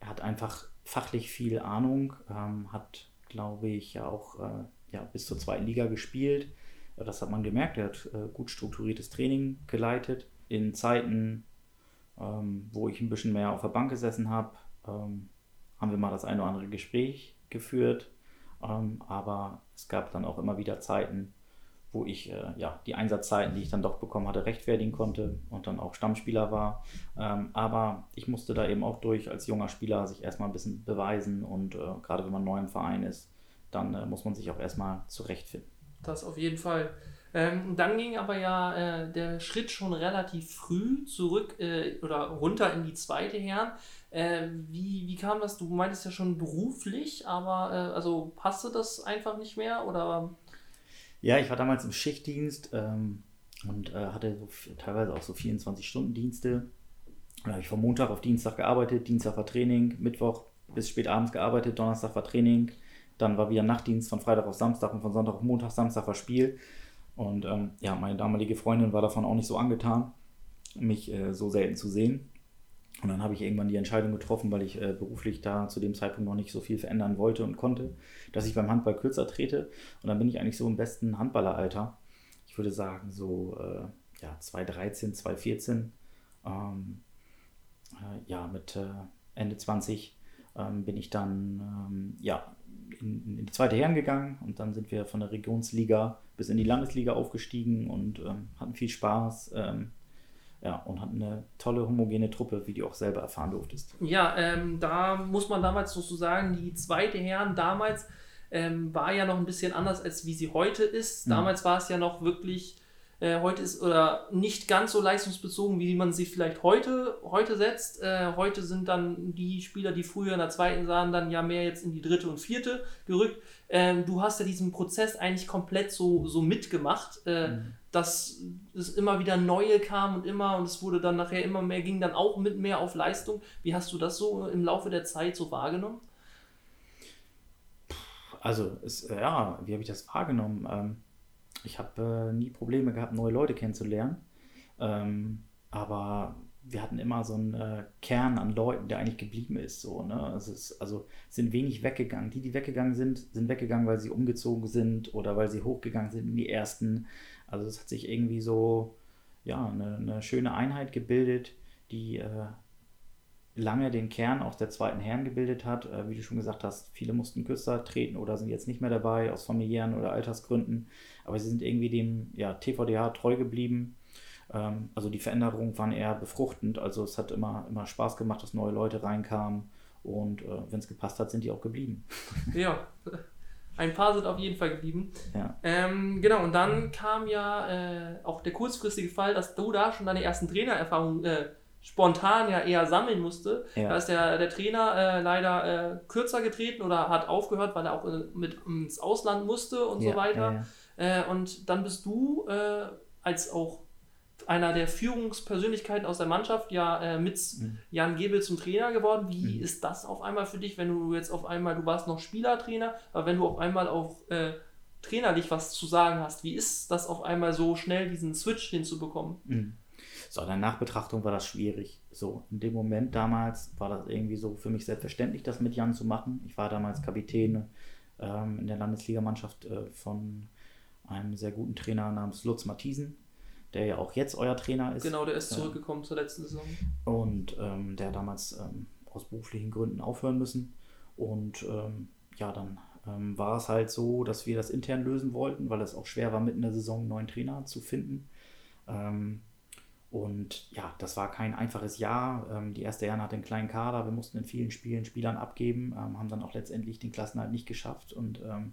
er hat einfach fachlich viel Ahnung, ähm, hat, glaube ich, ja auch äh, ja, bis zur zweiten Liga gespielt. Das hat man gemerkt. Er hat äh, gut strukturiertes Training geleitet. In Zeiten, ähm, wo ich ein bisschen mehr auf der Bank gesessen habe, ähm, haben wir mal das eine oder andere Gespräch geführt. Ähm, aber es gab dann auch immer wieder Zeiten, wo ich äh, ja, die Einsatzzeiten, die ich dann doch bekommen hatte, rechtfertigen konnte und dann auch Stammspieler war. Ähm, aber ich musste da eben auch durch als junger Spieler sich erstmal ein bisschen beweisen und äh, gerade wenn man neu im Verein ist, dann äh, muss man sich auch erstmal zurechtfinden. Das auf jeden Fall. Ähm, dann ging aber ja äh, der Schritt schon relativ früh zurück äh, oder runter in die zweite Herren. Äh, wie, wie kam das? Du meintest ja schon beruflich, aber also passte das einfach nicht mehr oder ja, ich war damals im Schichtdienst ähm, und äh, hatte so teilweise auch so 24-Stunden-Dienste. Da habe ich von Montag auf Dienstag gearbeitet, Dienstag war Training, Mittwoch bis spät abends gearbeitet, Donnerstag war Training, dann war wieder Nachtdienst von Freitag auf Samstag und von Sonntag auf Montag, Samstag war Spiel. Und ähm, ja, meine damalige Freundin war davon auch nicht so angetan, mich äh, so selten zu sehen. Und dann habe ich irgendwann die Entscheidung getroffen, weil ich äh, beruflich da zu dem Zeitpunkt noch nicht so viel verändern wollte und konnte, dass ich beim Handball kürzer trete. Und dann bin ich eigentlich so im besten Handballeralter. Ich würde sagen, so äh, ja, 2013, 2014. Ähm, äh, ja, mit äh, Ende 20 ähm, bin ich dann ähm, ja, in, in, die zweite Herren gegangen und dann sind wir von der Regionsliga bis in die Landesliga aufgestiegen und ähm, hatten viel Spaß. Ähm, ja, und hatten eine tolle homogene Truppe, wie du auch selber erfahren durftest. Ja, ähm, da muss man damals so sagen, die zweite Herren damals ähm, war ja noch ein bisschen anders, als wie sie heute ist. Mhm. Damals war es ja noch wirklich äh, heute ist oder nicht ganz so leistungsbezogen, wie man sie vielleicht heute, heute setzt. Äh, heute sind dann die Spieler, die früher in der zweiten sahen, dann ja mehr jetzt in die dritte und vierte gerückt. Ähm, du hast ja diesen Prozess eigentlich komplett so, so mitgemacht, äh, mhm. Dass es immer wieder neue kam und immer und es wurde dann nachher immer mehr, ging dann auch mit mehr auf Leistung. Wie hast du das so im Laufe der Zeit so wahrgenommen? Also, es, ja, wie habe ich das wahrgenommen? Ähm ich habe äh, nie Probleme gehabt, neue Leute kennenzulernen. Ähm, aber wir hatten immer so einen äh, Kern an Leuten, der eigentlich geblieben ist. So, ne? es ist, also sind wenig weggegangen. Die, die weggegangen sind, sind weggegangen, weil sie umgezogen sind oder weil sie hochgegangen sind in die ersten. Also es hat sich irgendwie so ja, eine, eine schöne Einheit gebildet, die äh, lange den Kern aus der zweiten Herren gebildet hat. Äh, wie du schon gesagt hast, viele mussten kürzer treten oder sind jetzt nicht mehr dabei aus familiären oder Altersgründen. Aber sie sind irgendwie dem ja, TVDH treu geblieben. Ähm, also die Veränderungen waren eher befruchtend. Also es hat immer, immer Spaß gemacht, dass neue Leute reinkamen. Und äh, wenn es gepasst hat, sind die auch geblieben. Ja, ein paar sind auf jeden Fall geblieben. Ja. Ähm, genau, und dann kam ja äh, auch der kurzfristige Fall, dass du da schon deine ersten Trainererfahrungen äh, spontan ja eher sammeln musste. Ja. Da ist der, der Trainer äh, leider äh, kürzer getreten oder hat aufgehört, weil er auch äh, mit ins Ausland musste und ja, so weiter. Äh, und dann bist du als auch einer der Führungspersönlichkeiten aus der Mannschaft ja äh, mit mhm. Jan Gebel zum Trainer geworden. Wie mhm. ist das auf einmal für dich, wenn du jetzt auf einmal, du warst noch Spielertrainer, aber wenn du auf einmal auch trainerlich was zu sagen hast, wie ist das auf einmal so schnell diesen Switch hinzubekommen? Mhm. So, in der Nachbetrachtung war das schwierig. So, in dem Moment damals war das irgendwie so für mich selbstverständlich, das mit Jan zu machen. Ich war damals Kapitän ähm, in der Landesligamannschaft äh, von einem sehr guten Trainer namens Lutz Matthiesen, der ja auch jetzt euer Trainer ist. Genau, der ist zurückgekommen äh, zur letzten Saison. Und ähm, der damals ähm, aus beruflichen Gründen aufhören müssen. Und ähm, ja, dann ähm, war es halt so, dass wir das intern lösen wollten, weil es auch schwer war, mitten in der Saison einen neuen Trainer zu finden. Ähm, und ja, das war kein einfaches Jahr. Ähm, die erste Jahr hatte einen kleinen Kader. Wir mussten in vielen Spielen Spielern abgeben, haben dann auch letztendlich den Klassenhalt nicht geschafft. Und ähm,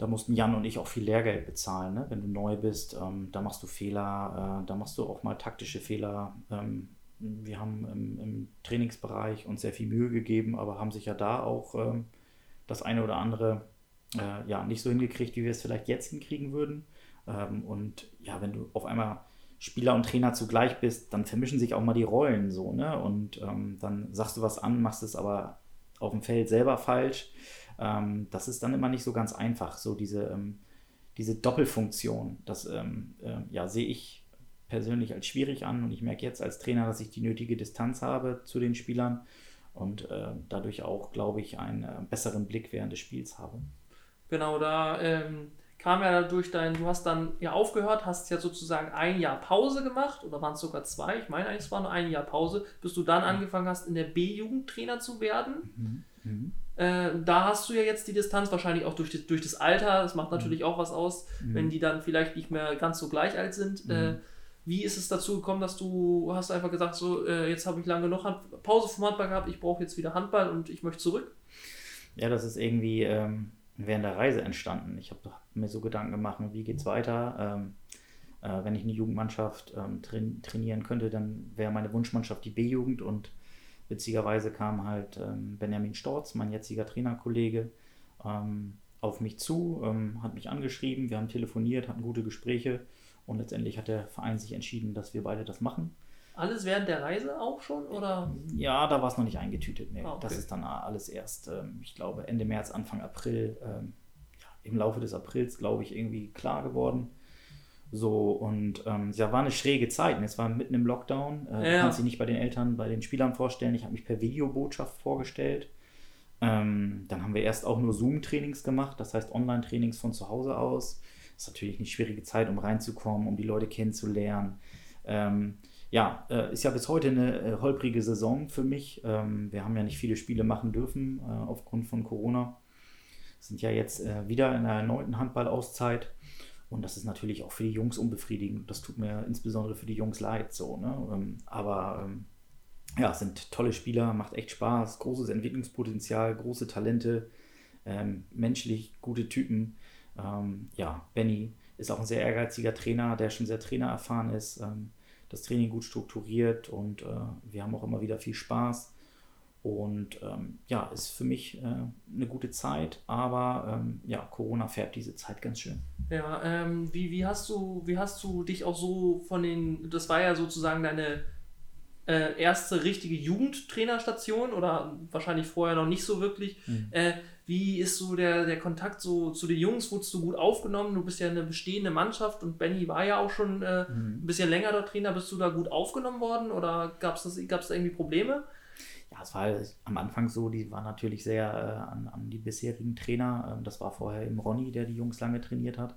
da mussten Jan und ich auch viel Lehrgeld bezahlen. Ne? Wenn du neu bist, ähm, da machst du Fehler, äh, da machst du auch mal taktische Fehler. Ähm, wir haben im, im, Trainingsbereich uns sehr viel Mühe gegeben, aber haben sich ja da auch ähm, das eine oder andere äh, ja, nicht so hingekriegt, wie wir es vielleicht jetzt hinkriegen würden. und ja, wenn du auf einmal Spieler und Trainer zugleich bist, dann vermischen sich auch mal die Rollen so, ne? Und ähm, dann sagst du was an, machst es aber auf dem Feld selber falsch. Ähm, das ist dann immer nicht so ganz einfach, so diese, ähm, diese Doppelfunktion. Das ähm, äh, ja, sehe ich persönlich als schwierig an und ich merke jetzt als Trainer, dass ich die nötige Distanz habe zu den Spielern und äh, dadurch auch, glaube ich, einen äh, besseren Blick während des Spiels habe. Genau, da ähm, kam ja durch dein, du hast dann ja aufgehört, hast ja sozusagen ein Jahr Pause gemacht oder waren es sogar zwei, ich meine eigentlich es war nur ein Jahr Pause, bis du dann angefangen hast, in der B-Jugend Trainer zu werden. Mhm. Mhm. Äh, da hast du ja jetzt die Distanz, wahrscheinlich auch durch, die, durch das Alter, das macht natürlich mhm. auch was aus, mhm. wenn die dann vielleicht nicht mehr ganz so gleich alt sind. Mhm. Äh, wie ist es dazu gekommen, dass du hast einfach gesagt, so äh, jetzt habe ich lange genug Hand Pause vom Handball gehabt, ich brauche jetzt wieder Handball und ich möchte zurück? Ja, das ist irgendwie ähm, während der Reise entstanden. Ich habe mir so Gedanken gemacht, wie geht es weiter. Ähm, äh, wenn ich eine Jugendmannschaft ähm, train trainieren könnte, dann wäre meine Wunschmannschaft die B-Jugend und witzigerweise kam halt ähm, Benjamin Storz, mein jetziger Trainerkollege, ähm, auf mich zu, ähm, hat mich angeschrieben, wir haben telefoniert, hatten gute Gespräche und letztendlich hat der Verein sich entschieden, dass wir beide das machen. Alles während der Reise auch schon? Oder? Ja, da war es noch nicht eingetütet. Nee. Ah, okay. Das ist dann alles erst, ähm, ich glaube, Ende März, Anfang April, ähm, ja, im Laufe des Aprils, glaube ich, irgendwie klar geworden. So, und ähm, ja, war eine schräge Zeit. Und es war mitten im Lockdown. Äh, Ja. Du kannst dich nicht bei den Eltern, bei den Spielern vorstellen. Ich habe mich per Videobotschaft vorgestellt. Ähm, dann haben wir erst auch nur Zoom-Trainings gemacht, das heißt Online-Trainings von zu Hause aus. Das ist natürlich eine schwierige Zeit, um reinzukommen, um die Leute kennenzulernen. Ähm, ja, äh, ist ja bis heute eine äh, holprige Saison für mich. Ähm, wir haben ja nicht viele Spiele machen dürfen äh, aufgrund von Corona. Sind ja jetzt äh, wieder in einer erneuten Handballauszeit. Und das ist natürlich auch für die Jungs unbefriedigend. Das tut mir insbesondere für die Jungs leid. So, ne? ähm, aber ähm, ja, sind tolle Spieler, macht echt Spaß, großes Entwicklungspotenzial, große Talente, ähm, menschlich gute Typen. Ähm, ja, Benny ist auch ein sehr ehrgeiziger Trainer, der schon sehr trainererfahren ist, ähm, das Training gut strukturiert und äh, wir haben auch immer wieder viel Spaß. Und ähm, ja, ist für mich äh, eine gute Zeit, aber ähm, ja, Corona färbt diese Zeit ganz schön. Ja, ähm, wie, wie, hast du, wie hast du dich auch so von den, das war ja sozusagen deine äh, erste richtige Jugendtrainerstation oder wahrscheinlich vorher noch nicht so wirklich. Äh, wie ist so der, der Kontakt so zu den Jungs? Wurdest du gut aufgenommen? Du bist ja eine bestehende Mannschaft und Benny war ja auch schon äh, ein bisschen länger der Trainer. Bist du da gut aufgenommen worden oder gab es da irgendwie Probleme? Ja, es war am Anfang so, die waren natürlich sehr äh, an, an die bisherigen Trainer. Ähm, das war vorher eben Ronny, der die Jungs lange trainiert hat.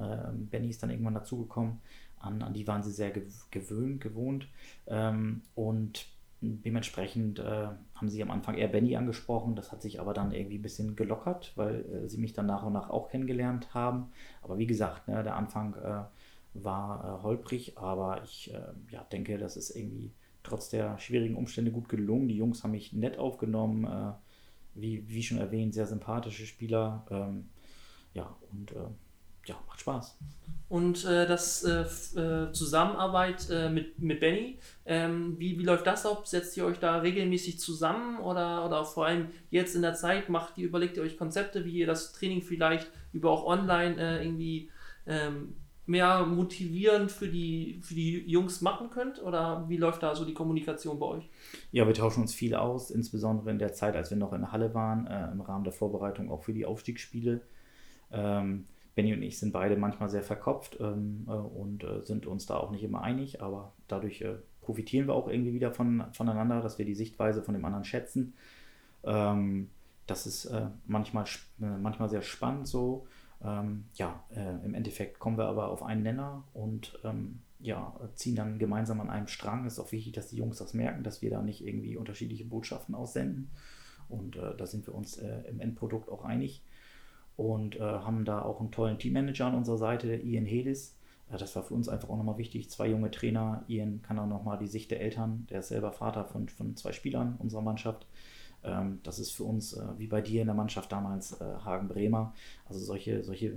Ähm, Benny ist dann irgendwann dazugekommen. An, an die waren sie sehr gew gewöhnt, gewohnt. Ähm, und dementsprechend äh, haben sie am Anfang eher Benny angesprochen. Das hat sich aber dann irgendwie ein bisschen gelockert, weil äh, sie mich dann nach und nach auch kennengelernt haben. Aber wie gesagt, ne, der Anfang äh, war äh, holprig, aber ich äh, ja, denke, das ist irgendwie trotz der schwierigen Umstände gut gelungen. Die Jungs haben mich nett aufgenommen, äh, wie, wie schon erwähnt, sehr sympathische Spieler. Ähm, ja, und äh, ja, macht Spaß. Und äh, das äh, äh, Zusammenarbeit äh, mit, mit Benny, ähm, wie, wie läuft das ab? Setzt ihr euch da regelmäßig zusammen oder, oder vor allem jetzt in der Zeit macht ihr, überlegt ihr euch Konzepte, wie ihr das Training vielleicht über auch online äh, irgendwie ähm, mehr motivierend für die, für die Jungs machen könnt? Oder wie läuft da so die Kommunikation bei euch? Ja, wir tauschen uns viel aus, insbesondere in der Zeit, als wir noch in Halle waren, äh, im Rahmen der Vorbereitung auch für die Aufstiegsspiele. Ähm, Benny und ich sind beide manchmal sehr verkopft ähm, äh, und äh, sind uns da auch nicht immer einig, aber dadurch äh, profitieren wir auch irgendwie wieder von, voneinander, dass wir die Sichtweise von dem anderen schätzen. Ähm, das ist äh, manchmal, äh, manchmal sehr spannend so. Ähm, ja, äh, im Endeffekt kommen wir aber auf einen Nenner und ähm, ja, ziehen dann gemeinsam an einem Strang. Es ist auch wichtig, dass die Jungs das merken, dass wir da nicht irgendwie unterschiedliche Botschaften aussenden. Und äh, da sind wir uns äh, im Endprodukt auch einig und äh, haben da auch einen tollen Teammanager an unserer Seite, Ian Hedis. Äh, das war für uns einfach auch nochmal wichtig. Zwei junge Trainer. Ian kann dann nochmal die Sicht der Eltern, der ist selber Vater von, von zwei Spielern unserer Mannschaft. Ähm, das ist für uns, äh, wie bei dir in der Mannschaft damals, äh, Hagen Bremer. Also solche, solche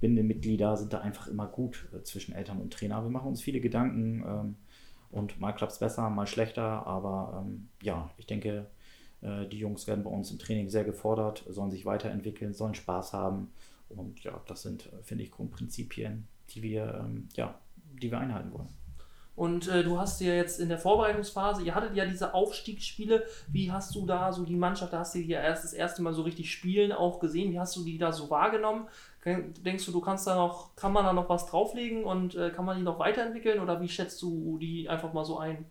Bindemitglieder sind da einfach immer gut äh, zwischen Eltern und Trainer. Wir machen uns viele Gedanken ähm, und mal klappt es besser, mal schlechter. Aber ähm, ja, ich denke, äh, die Jungs werden bei uns im Training sehr gefordert, sollen sich weiterentwickeln, sollen Spaß haben. Und ja, das sind, äh, finde ich, Grundprinzipien, die wir, ähm, ja, die wir einhalten wollen. Und äh, du hast ja jetzt in der Vorbereitungsphase, ihr hattet ja diese Aufstiegsspiele. Wie hast du da so die Mannschaft, da hast du ja erst das erste Mal so richtig spielen auch gesehen. Wie hast du die da so wahrgenommen? Denkst du, du kannst da noch, kann man da noch was drauflegen und äh, kann man die noch weiterentwickeln oder wie schätzt du die einfach mal so ein?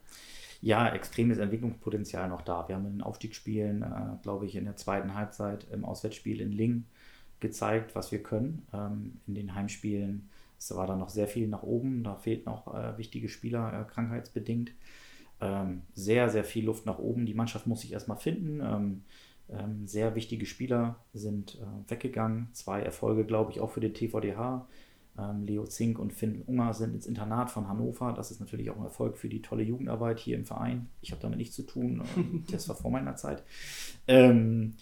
Ja, extremes Entwicklungspotenzial noch da. Wir haben in den Aufstiegsspielen, äh, glaube ich, in der zweiten Halbzeit im Auswärtsspiel in Ling gezeigt, was wir können. Ähm, in den Heimspielen es war da noch sehr viel nach oben. Da fehlt noch äh, wichtige Spieler äh, krankheitsbedingt. Ähm, sehr, sehr viel Luft nach oben. Die Mannschaft muss sich erstmal finden. Ähm, ähm, sehr wichtige Spieler sind äh, weggegangen. Zwei Erfolge, glaube ich, auch für den TVDH. Ähm, Leo Zink und Finn Unger sind ins Internat von Hannover. Das ist natürlich auch ein Erfolg für die tolle Jugendarbeit hier im Verein. Ich habe damit nichts zu tun. Ähm, das war vor meiner Zeit. Ähm,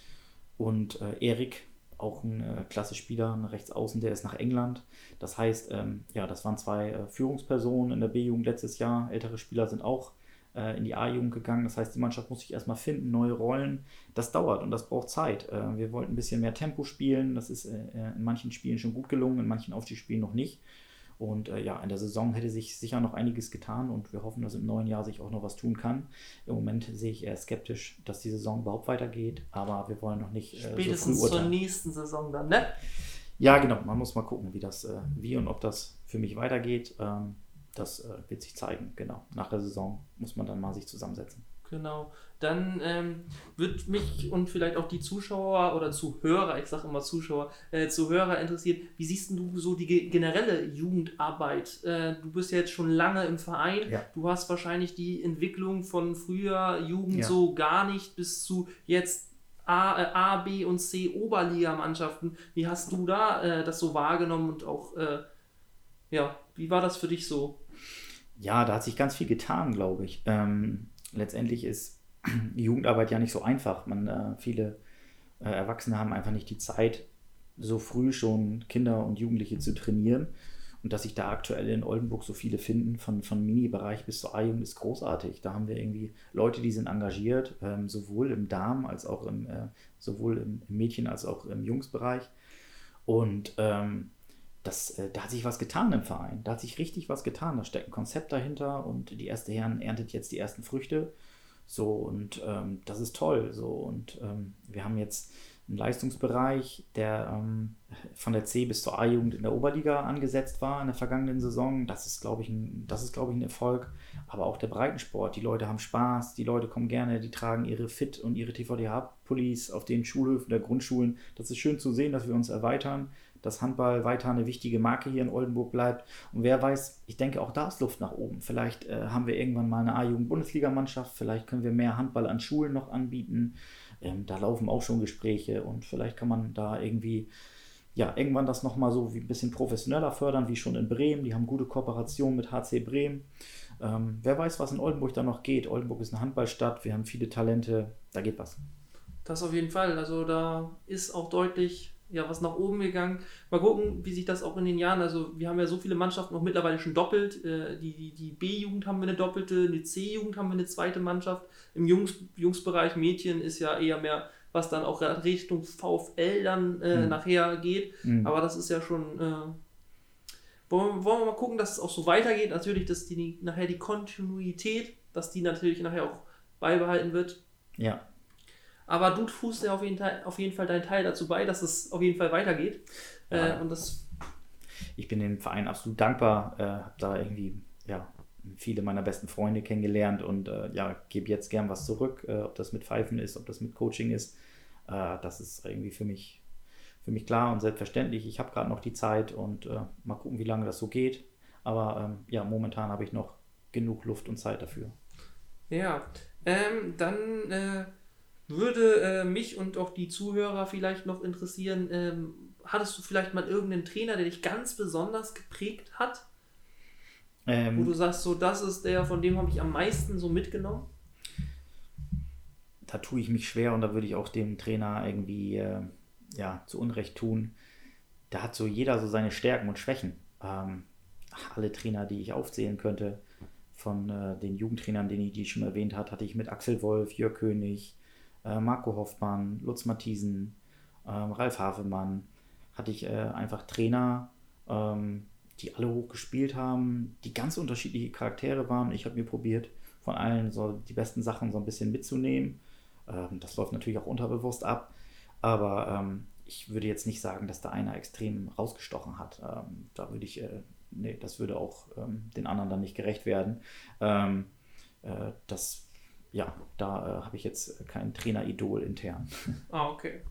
und äh, Erik, auch ein äh, klasse Spieler, ein Rechtsaußen, der ist nach England. Das heißt, ähm, ja, das waren zwei äh, Führungspersonen in der B-Jugend letztes Jahr. Ältere Spieler sind auch äh, in die A-Jugend gegangen. Das heißt, die Mannschaft muss sich erstmal finden, neue Rollen. Das dauert und das braucht Zeit. Äh, wir wollten ein bisschen mehr Tempo spielen. Das ist äh, in manchen Spielen schon gut gelungen, in manchen Aufstiegsspielen noch nicht. Und äh, ja, in der Saison hätte sich sicher noch einiges getan und wir hoffen, dass im neuen Jahr sich auch noch was tun kann. Im Moment sehe ich eher skeptisch, dass die Saison überhaupt weitergeht, aber wir wollen noch nicht äh, Spätestens so zur nächsten Saison dann, ne? Ja, genau. Man muss mal gucken, wie das, äh, wie und ob das für mich weitergeht, ähm, das äh, wird sich zeigen. Genau. Nach der Saison muss man dann mal sich zusammensetzen. Genau. Dann ähm, wird mich und vielleicht auch die Zuschauer oder Zuhörer, ich sage immer Zuschauer, äh, Zuhörer interessiert, wie siehst du so die ge- generelle Jugendarbeit? Äh, du bist ja jetzt schon lange im Verein, Ja. du hast wahrscheinlich die Entwicklung von früher Jugend Ja. so gar nicht bis zu jetzt A, äh, A B und C Oberligamannschaften. Wie hast du da äh, das so wahrgenommen und auch, äh, ja, wie war das für dich so? Ja, da hat sich ganz viel getan, glaube ich. Ähm, letztendlich ist Jugendarbeit ja nicht so einfach. Man, äh, viele äh, Erwachsene haben einfach nicht die Zeit, so früh schon Kinder und Jugendliche zu trainieren. Und dass sich da aktuell in Oldenburg so viele finden, von, von Mini-Bereich bis zur A-Jugend, ist großartig. Da haben wir irgendwie Leute, die sind engagiert, ähm, sowohl im Damen- als auch im, äh, sowohl im Mädchen- als auch im Jungsbereich. Und ähm, das, äh, da hat sich was getan im Verein. Da hat sich richtig was getan. Da steckt ein Konzept dahinter und die erste Herren erntet jetzt die ersten Früchte. So, und ähm, das ist toll. So, und ähm, wir haben jetzt einen Leistungsbereich, der ähm, von der C bis zur A-Jugend in der Oberliga angesetzt war in der vergangenen Saison. Das ist, glaube ich, ein, das ist, glaube ich, ein Erfolg. Aber auch der Breitensport. Die Leute haben Spaß, die Leute kommen gerne, die tragen ihre Fit und ihre TVDH-Pullis auf den Schulhöfen der Grundschulen. Das ist schön zu sehen, dass wir uns erweitern dass Handball weiter eine wichtige Marke hier in Oldenburg bleibt. Und wer weiß, ich denke, auch da ist Luft nach oben. Vielleicht äh, haben wir irgendwann mal eine A-Jugend-Bundesligamannschaft, vielleicht können wir mehr Handball an Schulen noch anbieten. Ähm, da laufen auch schon Gespräche und vielleicht kann man da irgendwie, ja, irgendwann das nochmal so wie ein bisschen professioneller fördern, wie schon in Bremen. Die haben gute Kooperation mit HC Bremen. Ähm, wer weiß, was in Oldenburg da noch geht. Oldenburg ist eine Handballstadt, wir haben viele Talente, da geht was. Das auf jeden Fall. Also da ist auch deutlich ja, was nach oben gegangen. Mal gucken, wie sich das auch in den Jahren, also wir haben ja so viele Mannschaften auch mittlerweile schon doppelt. Äh, die die, die B-Jugend haben wir eine doppelte, eine C-Jugend haben wir eine zweite Mannschaft. Im Jungs, Jungsbereich Mädchen ist ja eher mehr, was dann auch Richtung VfL dann äh, Mhm. nachher geht. Mhm. Aber das ist ja schon. Äh, wollen, wollen wir mal gucken, dass es auch so weitergeht. Natürlich, dass die nachher die Kontinuität, dass die natürlich nachher auch beibehalten wird. Ja, Aber du tust ja auf jeden, Teil, auf jeden Fall deinen Teil dazu bei, dass es auf jeden Fall weitergeht. Ja. Äh, und das, ich bin dem Verein absolut dankbar, äh, habe da irgendwie ja, viele meiner besten Freunde kennengelernt und äh, ja, gebe jetzt gern was zurück, äh, ob das mit Pfeifen ist, ob das mit Coaching ist. Äh, das ist irgendwie für mich, für mich klar und selbstverständlich. Ich habe gerade noch die Zeit und äh, mal gucken, wie lange das so geht. Aber ähm, ja, momentan habe ich noch genug Luft und Zeit dafür. ja, ähm, dann äh, würde äh, mich und auch die Zuhörer vielleicht noch interessieren, ähm, hattest du vielleicht mal irgendeinen Trainer, der dich ganz besonders geprägt hat? Wo Ähm, du sagst, so das ist der, von dem habe ich am meisten so mitgenommen? da tue ich mich schwer und da würde ich auch dem Trainer irgendwie äh, ja, zu Unrecht tun. Da hat so jeder so seine Stärken und Schwächen. Ähm, alle Trainer, die ich aufzählen könnte, von äh, den Jugendtrainern, den ich, die schon erwähnt hat, hatte ich mit Axel Wolf, Jörg König, Marco Hoffmann, Lutz Mathiesen, ähm, Ralf Havemann, hatte ich äh, einfach Trainer, ähm, die alle hoch gespielt haben, die ganz unterschiedliche Charaktere waren. Ich habe mir probiert, von allen so die besten Sachen so ein bisschen mitzunehmen. Ähm, das läuft natürlich auch unterbewusst ab, aber ich würde jetzt nicht sagen, dass da einer extrem rausgestochen hat. Da würde ich, äh, nee, das würde auch den anderen dann nicht gerecht werden. Äh, das, ja, da äh, habe ich jetzt kein Traineridol intern. Ah, okay.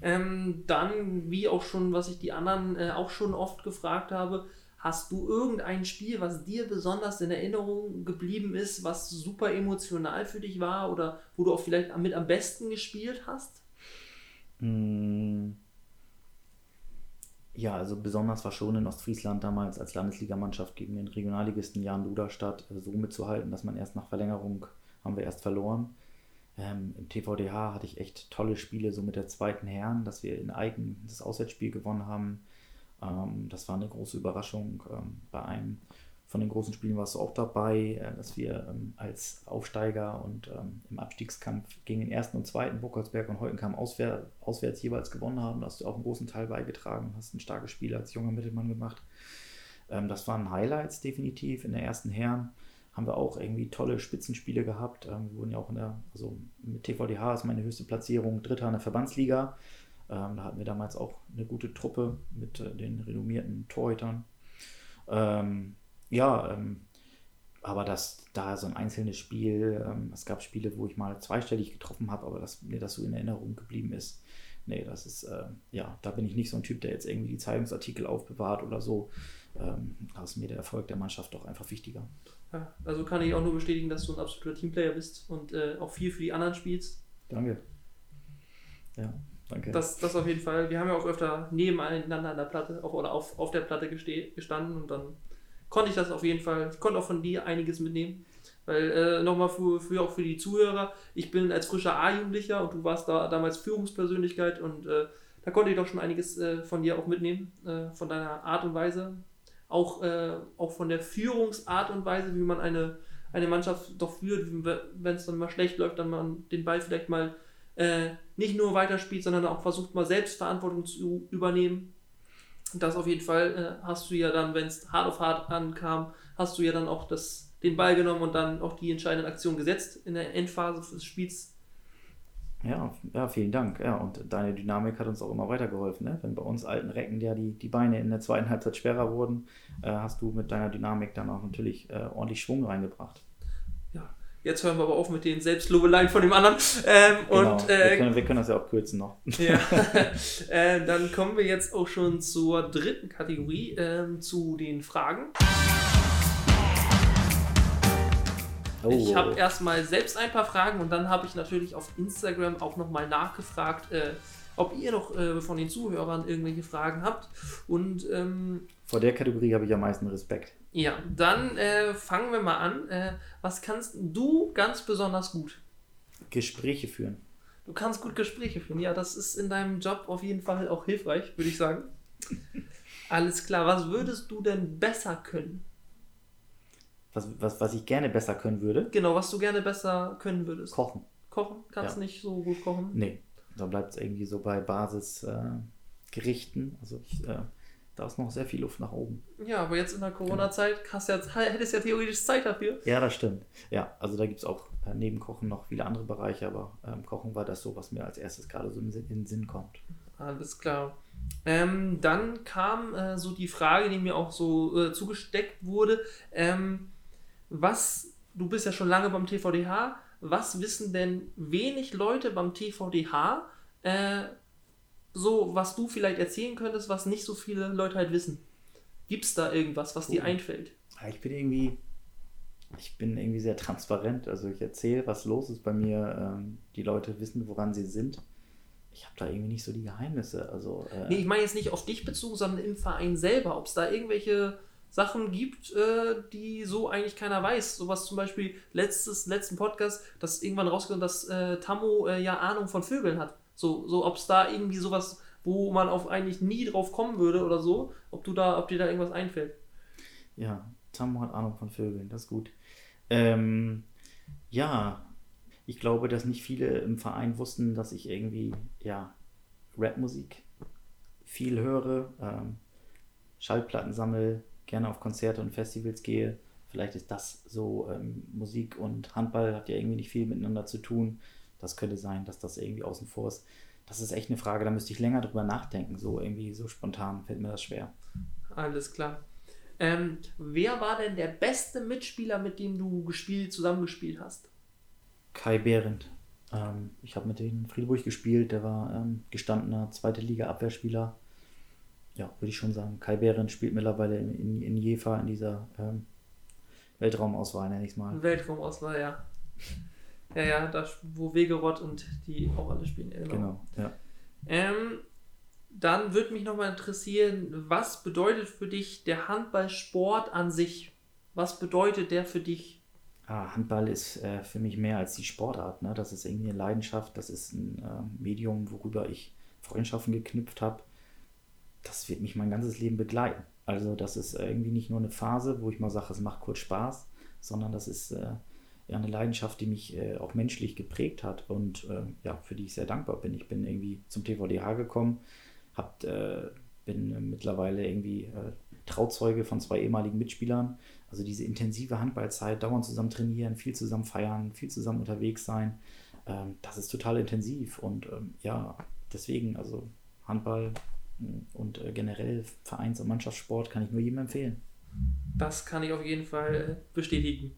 Ähm, dann, wie auch schon, was ich die anderen äh, auch schon oft gefragt habe, hast du irgendein Spiel, was dir besonders in Erinnerung geblieben ist, was super emotional für dich war oder wo du auch vielleicht mit am besten gespielt hast? Mm. Ja, also besonders war schon in Ostfriesland damals als Landesligamannschaft gegen den Regionalligisten Jan Luderstadt äh, so mitzuhalten, dass man erst nach Verlängerung haben wir erst verloren. Ähm, Im TVDH hatte ich echt tolle Spiele, so mit der zweiten Herren, dass wir in Eigen das Auswärtsspiel gewonnen haben. Ähm, das war eine große Überraschung. Ähm, bei einem von den großen Spielen warst du auch dabei, äh, dass wir ähm, als Aufsteiger und ähm, im Abstiegskampf gegen den ersten und zweiten Burkholzberg und Heutenkamm auswär auswärts jeweils gewonnen haben. Da hast du auch einen großen Teil beigetragen, hast ein starkes Spiel als junger Mittelmann gemacht. Ähm, das waren Highlights definitiv in der ersten Herren. Haben wir auch irgendwie tolle Spitzenspiele gehabt. Ähm, wir wurden ja auch in der, also mit TVDH ist meine höchste Platzierung Dritter in der Verbandsliga. Ähm, da hatten wir damals auch eine gute Truppe mit äh, den renommierten Torhütern. Ähm, ja, ähm, aber dass da so ein einzelnes Spiel, ähm, es gab Spiele, wo ich mal zweistellig getroffen habe, aber dass mir das so in Erinnerung geblieben ist. Nee, das ist, äh, ja, da bin ich nicht so ein Typ, der jetzt irgendwie die Zeitungsartikel aufbewahrt oder so. Ähm, da ist mir der Erfolg der Mannschaft doch einfach wichtiger. Ja, also kann ich auch nur bestätigen, dass du ein absoluter Teamplayer bist und äh, auch viel für die anderen spielst. Danke. Ja, danke. Das, das auf jeden Fall. Wir haben ja auch öfter nebeneinander an der Platte auf, oder auf, auf der Platte gestanden und dann konnte ich das auf jeden Fall, ich konnte auch von dir einiges mitnehmen. Weil äh, nochmal für, für auch für die Zuhörer, ich bin als frischer A-Jugendlicher und du warst da damals Führungspersönlichkeit und äh, da konnte ich doch schon einiges äh, von dir auch mitnehmen, äh, von deiner Art und Weise. Auch, äh, auch von der Führungsart und Weise, wie man eine, eine Mannschaft doch führt, wenn es dann mal schlecht läuft, dann man den Ball vielleicht mal äh, nicht nur weiterspielt, sondern auch versucht mal selbst Verantwortung zu übernehmen. Das auf jeden Fall hast du ja dann, wenn es hart auf hart ankam, hast du ja dann auch das den Ball genommen und dann auch die entscheidende Aktion gesetzt in der Endphase des Spiels. Ja, ja, vielen Dank. Ja, und deine Dynamik hat uns auch immer weitergeholfen. Ne? Wenn bei uns alten Recken ja die, die Beine in der zweiten Halbzeit schwerer wurden, äh, hast du mit deiner Dynamik dann auch natürlich äh, ordentlich Schwung reingebracht. Ja, jetzt hören wir aber auf mit den Selbstlobeleien von dem anderen. Ähm, genau. und, äh, wir, können, wir, können, das ja auch kürzen noch. Ja. Äh, dann kommen wir jetzt auch schon zur dritten Kategorie, ähm, zu den Fragen. Oh. Ich habe erstmal selbst ein paar Fragen und dann habe ich natürlich auf Instagram auch nochmal nachgefragt, äh, ob ihr noch äh, von den Zuhörern irgendwelche Fragen habt. Und ähm, vor der Kategorie habe ich am meisten Respekt. Ja, dann äh, fangen wir mal an. Äh, was kannst du ganz besonders gut? Gespräche führen. Du kannst gut Gespräche führen. Ja, das ist in deinem Job auf jeden Fall auch hilfreich, würde ich sagen. Alles klar. Was würdest du denn besser können? Was, was, was ich gerne besser können würde. Genau, was du gerne besser können würdest. Kochen. Kochen? Kannst ja. nicht so gut kochen? Nee, da bleibt es irgendwie so bei Basisgerichten. Äh, also ich, äh, da ist noch sehr viel Luft nach oben. Ja, aber jetzt in der Corona-Zeit genau. ja, hättest du ja theoretisch Zeit dafür. Ja, das stimmt. Ja, also da gibt es auch äh, neben Kochen noch viele andere Bereiche, aber ähm, Kochen war das so, was mir als erstes gerade so in, in den Sinn kommt. Alles klar. Ähm, dann kam äh, so die Frage, die mir auch so äh, zugesteckt wurde. Ähm, was, du bist ja schon lange beim TVDH, was wissen denn wenig Leute beim TVDH, äh, so was du vielleicht erzählen könntest, was nicht so viele Leute halt wissen? Gibt es da irgendwas, was dir einfällt? Ich bin irgendwie, ich bin irgendwie sehr transparent. Also ich erzähle, was los ist bei mir. Ähm, die Leute wissen, woran sie sind. Ich habe da irgendwie nicht so die Geheimnisse. Also, äh, nee, ich meine jetzt nicht auf dich bezogen, sondern im Verein selber. Ob es da irgendwelche Sachen gibt, äh, die so eigentlich keiner weiß. Sowas zum Beispiel letztes, letzten Podcast, dass irgendwann rausgekommen, dass äh, Tammo äh, ja Ahnung von Vögeln hat. So, so ob es da irgendwie sowas, wo man auf eigentlich nie drauf kommen würde oder so, ob du da, ob dir da irgendwas einfällt. Ja, Tammo hat Ahnung von Vögeln, das ist gut. Ähm, ja, ich glaube, dass nicht viele im Verein wussten, dass ich irgendwie, ja, Rapmusik viel höre, ähm, Schallplatten sammle, gerne auf Konzerte und Festivals gehe. Vielleicht ist das so, ähm, Musik und Handball hat ja irgendwie nicht viel miteinander zu tun. Das könnte sein, dass das irgendwie außen vor ist. Das ist echt eine Frage, da müsste ich länger drüber nachdenken. So irgendwie so spontan fällt mir das schwer. Alles klar. Ähm, wer war denn der beste Mitspieler, mit dem du gespielt, zusammengespielt hast? Kai Behrendt. Ähm, ich habe mit dem in Friedburg gespielt, der war ähm, gestandener zweite Liga Abwehrspieler ja, würde ich schon sagen. Kai Behrendt spielt mittlerweile in, in, in Jefa in dieser ähm, Weltraumauswahl, nenne ich es mal. Weltraumauswahl, ja. Ja, ja, da, wo Wegerott und die auch alle spielen. Genau, genau ja. Ähm, dann würde mich nochmal interessieren, was bedeutet für dich der Handballsport an sich? Was bedeutet der für dich? Ah, Handball ist äh, für mich mehr als die Sportart. Ne? Das ist irgendwie eine Leidenschaft, das ist ein äh, Medium, worüber ich Freundschaften geknüpft habe das wird mich mein ganzes Leben begleiten. Also das ist irgendwie nicht nur eine Phase, wo ich mal sage, es macht kurz Spaß, sondern das ist äh, ja eine Leidenschaft, die mich äh, auch menschlich geprägt hat und äh, ja, für die ich sehr dankbar bin. Ich bin irgendwie zum TVDH gekommen, hab, äh, bin mittlerweile irgendwie äh, Trauzeuge von zwei ehemaligen Mitspielern. Also diese intensive Handballzeit, dauernd zusammen trainieren, viel zusammen feiern, viel zusammen unterwegs sein, ähm, das ist total intensiv und ähm, ja, deswegen, also Handball und äh, generell Vereins- und Mannschaftssport kann ich nur jedem empfehlen. Das kann ich auf jeden Fall äh, bestätigen.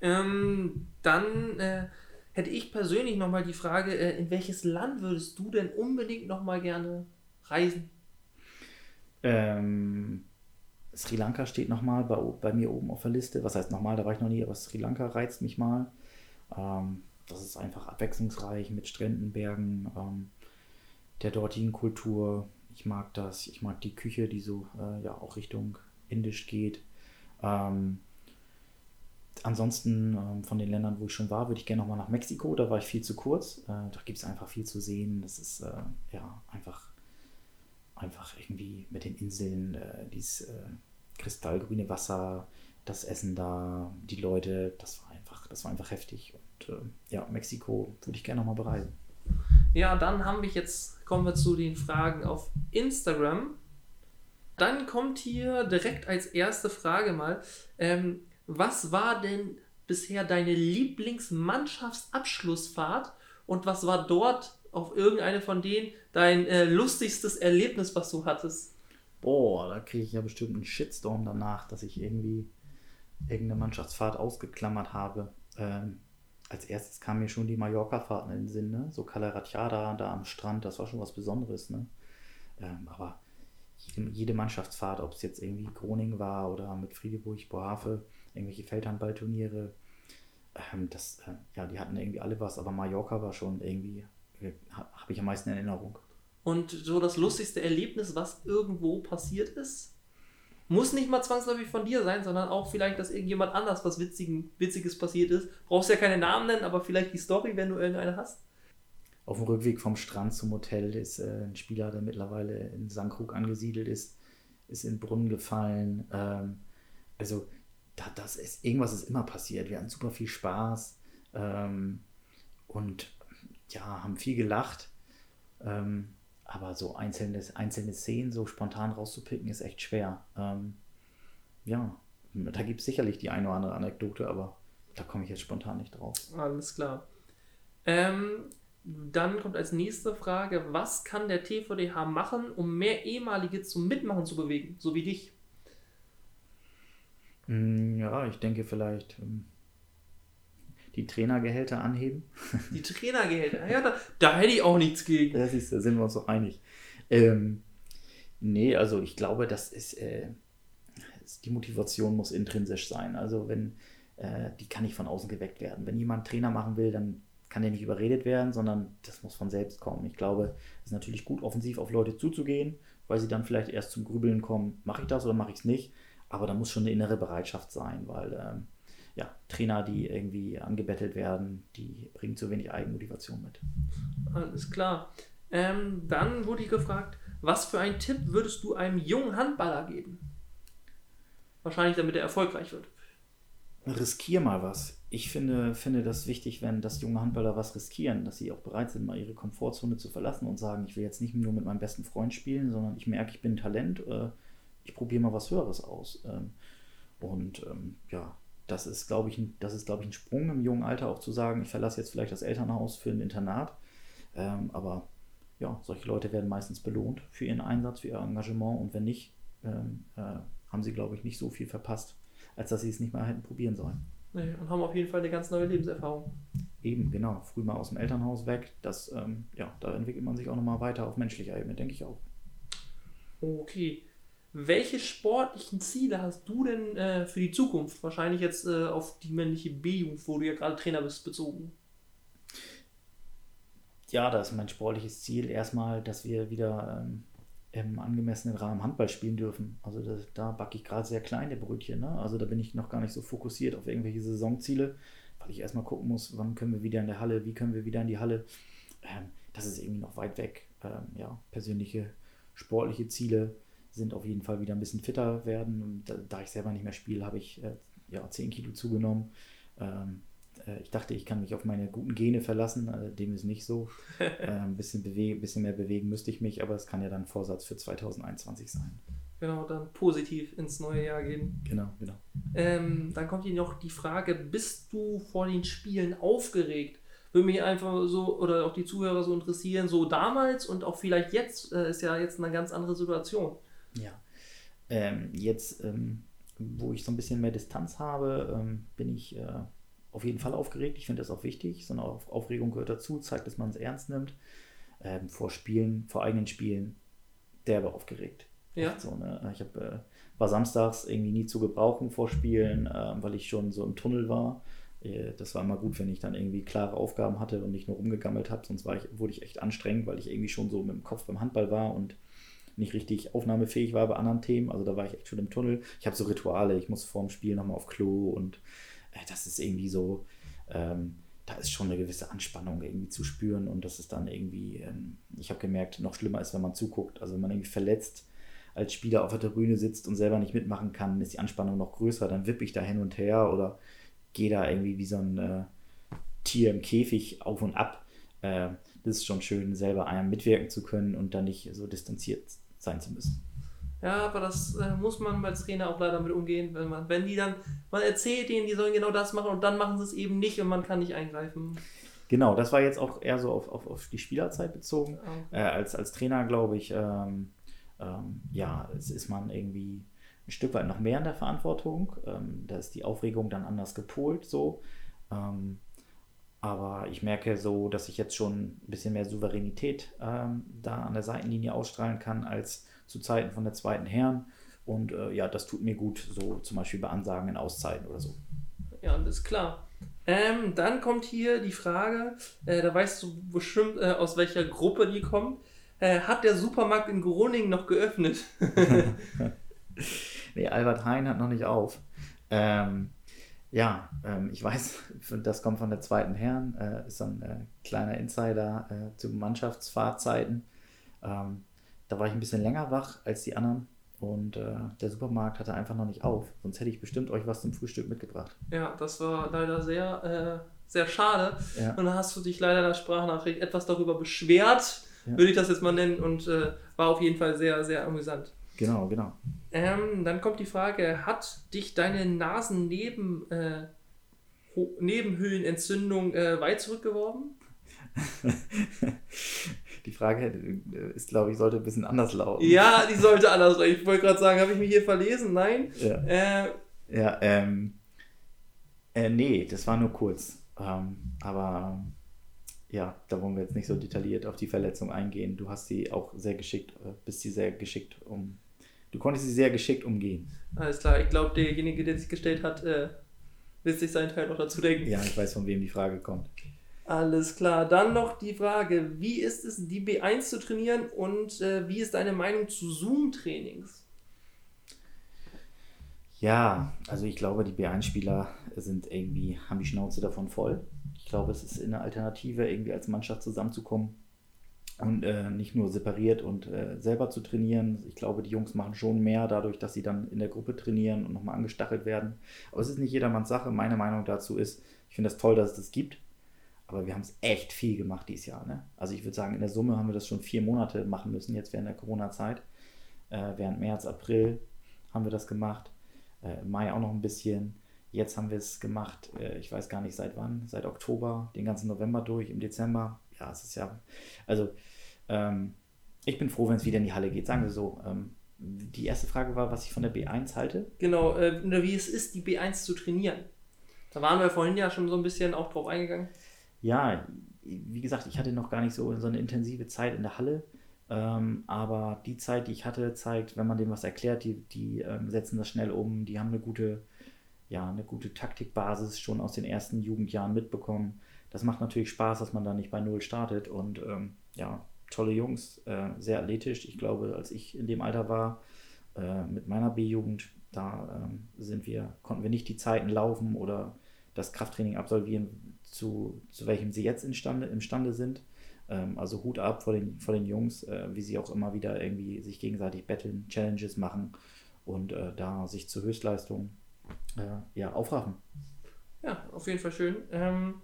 Ähm, dann äh, hätte ich persönlich nochmal die Frage, äh, in welches Land würdest du denn unbedingt nochmal gerne reisen? Ähm, Sri Lanka steht nochmal bei, bei mir oben auf der Liste. Was heißt nochmal, da war ich noch nie, aber Sri Lanka reizt mich mal. Ähm, das ist einfach abwechslungsreich mit Stränden, Bergen, ähm, der dortigen Kultur. Ich mag das. Ich mag die Küche, die so äh, ja auch Richtung Indisch geht. Ähm, ansonsten ähm, von den Ländern, wo ich schon war, würde ich gerne nochmal nach Mexiko. Da war ich viel zu kurz. Äh, da gibt es einfach viel zu sehen. Das ist äh, ja einfach, einfach irgendwie mit den Inseln, äh, dieses äh, kristallgrüne Wasser, das Essen da, die Leute, das war einfach, das war einfach heftig. Und äh, ja, Mexiko würde ich gerne nochmal bereisen. Ja, dann haben wir jetzt, kommen wir zu den Fragen auf Instagram. Dann kommt hier direkt als erste Frage mal, ähm, was war denn bisher deine Lieblingsmannschaftsabschlussfahrt und was war dort auf irgendeine von denen dein äh, lustigstes Erlebnis, was du hattest? Boah, da kriege ich ja bestimmt einen Shitstorm danach, dass ich irgendwie irgendeine Mannschaftsfahrt ausgeklammert habe. Ähm, als erstes kam mir schon die Mallorca-Fahrten in den Sinn, ne? so Calaratiada da am Strand, das war schon was Besonderes. Ne? Ähm, aber jede, jede, Mannschaftsfahrt, ob es jetzt irgendwie Groningen war oder mit Friedeburg, Bohave, irgendwelche Feldhandballturniere, ähm, das, äh, ja, die hatten irgendwie alle was, aber Mallorca war schon irgendwie, äh, habe ich am meisten in Erinnerung. Und so das lustigste Erlebnis, was irgendwo passiert ist? Muss nicht mal zwangsläufig von dir sein, sondern auch vielleicht, dass irgendjemand anders was Witzigen, Witziges passiert ist. Brauchst ja keine Namen nennen, aber vielleicht die Story, wenn du irgendeine hast. Auf dem Rückweg vom Strand zum Hotel ist äh, ein Spieler, der mittlerweile in Sandkrug angesiedelt ist, ist in den Brunnen gefallen. Ähm, also da, das ist, irgendwas ist immer passiert. Wir hatten super viel Spaß ähm, und ja, haben viel gelacht. Ähm, aber so einzelne, einzelne Szenen so spontan rauszupicken, ist echt schwer. Ähm, ja, da gibt es sicherlich die eine oder andere Anekdote, aber da komme ich jetzt spontan nicht drauf. Alles klar. Ähm, dann kommt als nächste Frage, was kann der TVDH machen, um mehr ehemalige zum Mitmachen zu bewegen, so wie dich? Hm, ja, ich denke vielleicht ähm, die Trainergehälter anheben. Die Trainergehälter, ja, da, da hätte ich auch nichts gegen. Das ist, da sind wir uns doch einig. Ähm, nee, also ich glaube, das ist, äh, die Motivation muss intrinsisch sein. Also wenn, äh, die kann nicht von außen geweckt werden. Wenn jemand Trainer machen will, dann kann der nicht überredet werden, sondern das muss von selbst kommen. Ich glaube, es ist natürlich gut, offensiv auf Leute zuzugehen, weil sie dann vielleicht erst zum Grübeln kommen, mache ich das oder mache ich es nicht. Aber da muss schon eine innere Bereitschaft sein, weil ähm, ja, Trainer, die irgendwie angebettelt werden, die bringen zu wenig Eigenmotivation mit. Alles klar. Ähm, dann wurde ich gefragt, was für einen Tipp würdest du einem jungen Handballer geben? Wahrscheinlich, damit er erfolgreich wird. Riskier mal was. Ich finde, finde das wichtig, wenn das junge Handballer was riskieren, dass sie auch bereit sind, mal ihre Komfortzone zu verlassen und sagen, ich will jetzt nicht nur mit meinem besten Freund spielen, sondern ich merke, ich bin ein Talent, äh, ich probiere mal was Höheres aus. Ähm, und ähm, ja, das ist, glaube ich, ein, das ist, glaube ich, ein Sprung im jungen Alter auch zu sagen, ich verlasse jetzt vielleicht das Elternhaus für ein Internat. Ähm, aber ja, solche Leute werden meistens belohnt für ihren Einsatz, für ihr Engagement und wenn nicht, ähm, äh, haben sie, glaube ich, nicht so viel verpasst, als dass sie es nicht mal hätten probieren sollen. Nee, und haben auf jeden Fall eine ganz neue Lebenserfahrung. Eben, genau. Früh mal aus dem Elternhaus weg. Das, ähm, ja, da entwickelt man sich auch nochmal weiter auf menschlicher Ebene, denke ich auch. Okay. Welche sportlichen Ziele hast du denn äh, für die Zukunft? Wahrscheinlich jetzt äh, auf die männliche B-Jugend, wo du ja gerade Trainer bist, bezogen. Ja, das ist mein sportliches Ziel. Erstmal, dass wir wieder ähm, im angemessenen Rahmen Handball spielen dürfen. Also das, da backe ich gerade sehr kleine Brötchen. Ne? Also da bin ich noch gar nicht so fokussiert auf irgendwelche Saisonziele, weil ich erstmal gucken muss, wann können wir wieder in der Halle, wie können wir wieder in die Halle. Ähm, das ist irgendwie noch weit weg. Ähm, ja, persönliche sportliche Ziele sind auf jeden Fall wieder ein bisschen fitter werden. Da, da ich selber nicht mehr spiele, habe ich äh, ja, 10 Kilo zugenommen. Ähm, äh, ich dachte, ich kann mich auf meine guten Gene verlassen, äh, dem ist nicht so. Äh, ein bisschen, bisschen mehr bewegen müsste ich mich, aber es kann ja dann Vorsatz für 2021 sein. Genau, dann positiv ins neue Jahr gehen. Genau, genau. Ähm, dann kommt hier noch die Frage, bist du vor den Spielen aufgeregt? Würde mich einfach so, oder auch die Zuhörer so interessieren, so damals und auch vielleicht jetzt, äh, ist ja jetzt eine ganz andere Situation. Ja. Ähm, jetzt ähm, wo ich so ein bisschen mehr Distanz habe, ähm, bin ich äh, auf jeden Fall aufgeregt. Ich finde das auch wichtig. So eine Auf Aufregung gehört dazu, zeigt, dass man es ernst nimmt. Ähm, vor Spielen, vor eigenen Spielen, derbe aufgeregt. Ja. So, ne? Ich hab, äh, war samstags irgendwie nie zu gebrauchen vor Spielen, ähm, weil ich schon so im Tunnel war. Äh, Das war immer gut, wenn ich dann irgendwie klare Aufgaben hatte und nicht nur rumgegammelt habe, sonst war ich, wurde ich echt anstrengend, weil ich irgendwie schon so mit dem Kopf beim Handball war und nicht richtig aufnahmefähig war bei anderen Themen. Also da war ich echt schon im Tunnel. Ich habe so Rituale, ich muss vorm Spiel nochmal auf Klo und äh, das ist irgendwie so, ähm, da ist schon eine gewisse Anspannung irgendwie zu spüren und das ist dann irgendwie, ähm, ich habe gemerkt, noch schlimmer ist, wenn man zuguckt. Also wenn man irgendwie verletzt als Spieler auf der Tribüne sitzt und selber nicht mitmachen kann, ist die Anspannung noch größer. Dann wippe ich da hin und her oder gehe da irgendwie wie so ein äh, Tier im Käfig auf und ab. Äh, das ist schon schön, selber einem mitwirken zu können und dann nicht so distanziert sein zu müssen. Ja, aber das äh, muss man als Trainer auch leider mit umgehen, wenn man, wenn die dann, man erzählt denen, die sollen genau das machen und dann machen sie es eben nicht und man kann nicht eingreifen. Genau, das war jetzt auch eher so auf, auf, auf die Spielerzeit bezogen. Ja. Äh, als, als Trainer glaube ich, ähm, ähm, ja, es ist man irgendwie ein Stück weit noch mehr in der Verantwortung. Ähm, da ist die Aufregung dann anders gepolt so. Ähm, aber ich merke so, dass ich jetzt schon ein bisschen mehr Souveränität ähm, da an der Seitenlinie ausstrahlen kann als zu Zeiten von der zweiten Herren. Und äh, ja, das tut mir gut, so zum Beispiel bei Ansagen in Auszeiten oder so. Ja, das ist klar. Ähm, dann kommt hier die Frage, äh, da weißt du bestimmt, äh, aus welcher Gruppe die kommt. Äh, hat der Supermarkt in Groningen noch geöffnet? Nee, Albert Hein hat noch nicht auf. Ähm, ja, ähm, ich weiß, das kommt von der zweiten Herren, äh, ist so ein äh, kleiner Insider äh, zu Mannschaftsfahrzeiten. Ähm, da war ich ein bisschen länger wach als die anderen und äh, der Supermarkt hatte einfach noch nicht auf. Sonst hätte ich bestimmt euch was zum Frühstück mitgebracht. ja, das war leider sehr, äh, sehr schade. Ja. Und dann hast du dich leider in der Sprachnachricht etwas darüber beschwert, Ja. würde ich das jetzt mal nennen, und äh, war auf jeden Fall sehr, sehr amüsant. Genau, genau. Ähm, dann kommt die Frage, hat dich deine Nasenneben, äh, Nebenhöhlenentzündung äh, weit zurückgeworfen? Die Frage äh, ist, glaube ich, sollte ein bisschen anders lauten. Ja, die sollte anders sein. Ich wollte gerade sagen, habe ich mich hier verlesen? Nein. Ja. Äh, Ja, ähm, äh, nee, das war nur kurz. Ähm, aber ja, da wollen wir jetzt nicht so detailliert auf die Verletzung eingehen. Du hast sie auch sehr geschickt, äh, bist sie sehr geschickt um. Du konntest sie sehr geschickt umgehen. alles klar, ich glaube, derjenige, der sich gestellt hat, äh, wird sich seinen Teil noch dazu denken. Ja, ich weiß, von wem die Frage kommt. Alles klar. Dann noch die Frage, wie ist es, die B1 zu trainieren und äh, wie ist deine Meinung zu Zoom-Trainings? Ja, also ich glaube, die B1-Spieler sind irgendwie, haben die Schnauze davon voll. Ich glaube, es ist eine Alternative, irgendwie als Mannschaft zusammenzukommen und äh, nicht nur separiert und äh, selber zu trainieren. Ich glaube, die Jungs machen schon mehr dadurch, dass sie dann in der Gruppe trainieren und nochmal angestachelt werden. Aber es ist nicht jedermanns Sache. Meine Meinung dazu ist, ich finde das toll, dass es das gibt. Aber wir haben es echt viel gemacht dieses Jahr. Ne? Also ich würde sagen, in der Summe haben wir das schon vier Monate machen müssen, jetzt während der Corona-Zeit. Äh, während März, April haben wir das gemacht. Äh, Mai auch noch ein bisschen. Jetzt haben wir es gemacht, äh, ich weiß gar nicht seit wann, seit Oktober, den ganzen November durch, im Dezember. Ja, es ist ja, also ähm, ich bin froh, wenn es wieder in die Halle geht. Sagen wir so. Ähm, die erste Frage war, was ich von der B1 halte. Genau, äh, wie es ist, die B1 zu trainieren. Da waren wir vorhin ja schon so ein bisschen auch drauf eingegangen. Ja, wie gesagt, ich hatte noch gar nicht so, so eine intensive Zeit in der Halle. Ähm, aber die Zeit, die ich hatte, zeigt, wenn man dem was erklärt, die, die ähm, setzen das schnell um, die haben eine gute, ja, eine gute Taktikbasis schon aus den ersten Jugendjahren mitbekommen. Das macht natürlich Spaß, dass man da nicht bei Null startet. Und ähm, ja, tolle Jungs, äh, sehr athletisch. Ich glaube, als ich in dem Alter war, äh, mit meiner B-Jugend, da ähm, sind wir, konnten wir nicht die Zeiten laufen oder das Krafttraining absolvieren, zu, zu welchem sie jetzt imstande, imstande sind. Ähm, also Hut ab vor den, vor den Jungs, äh, wie sie auch immer wieder irgendwie sich gegenseitig betteln, Challenges machen und äh, da sich zur Höchstleistung äh, ja, aufraffen. Ja, auf jeden Fall schön. Ähm,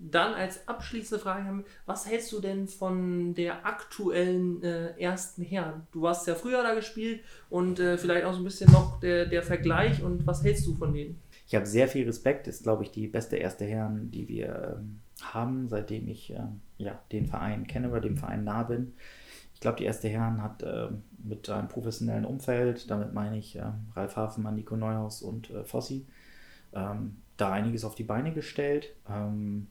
dann als abschließende Frage haben was hältst du denn von der aktuellen äh, ersten Herren? Du hast ja früher da gespielt und äh, vielleicht auch so ein bisschen noch der, der Vergleich und was hältst du von denen? Ich habe sehr viel Respekt, ist glaube ich die beste erste Herren, die wir ähm, haben, seitdem ich ähm, ja, den Verein kenne oder dem Verein nah bin. ich glaube, die erste Herren hat äh, mit einem professionellen Umfeld, damit meine ich äh, Ralf Hafenmann, Nico Neuhaus und äh, Fossi, ähm, da einiges auf die Beine gestellt ähm,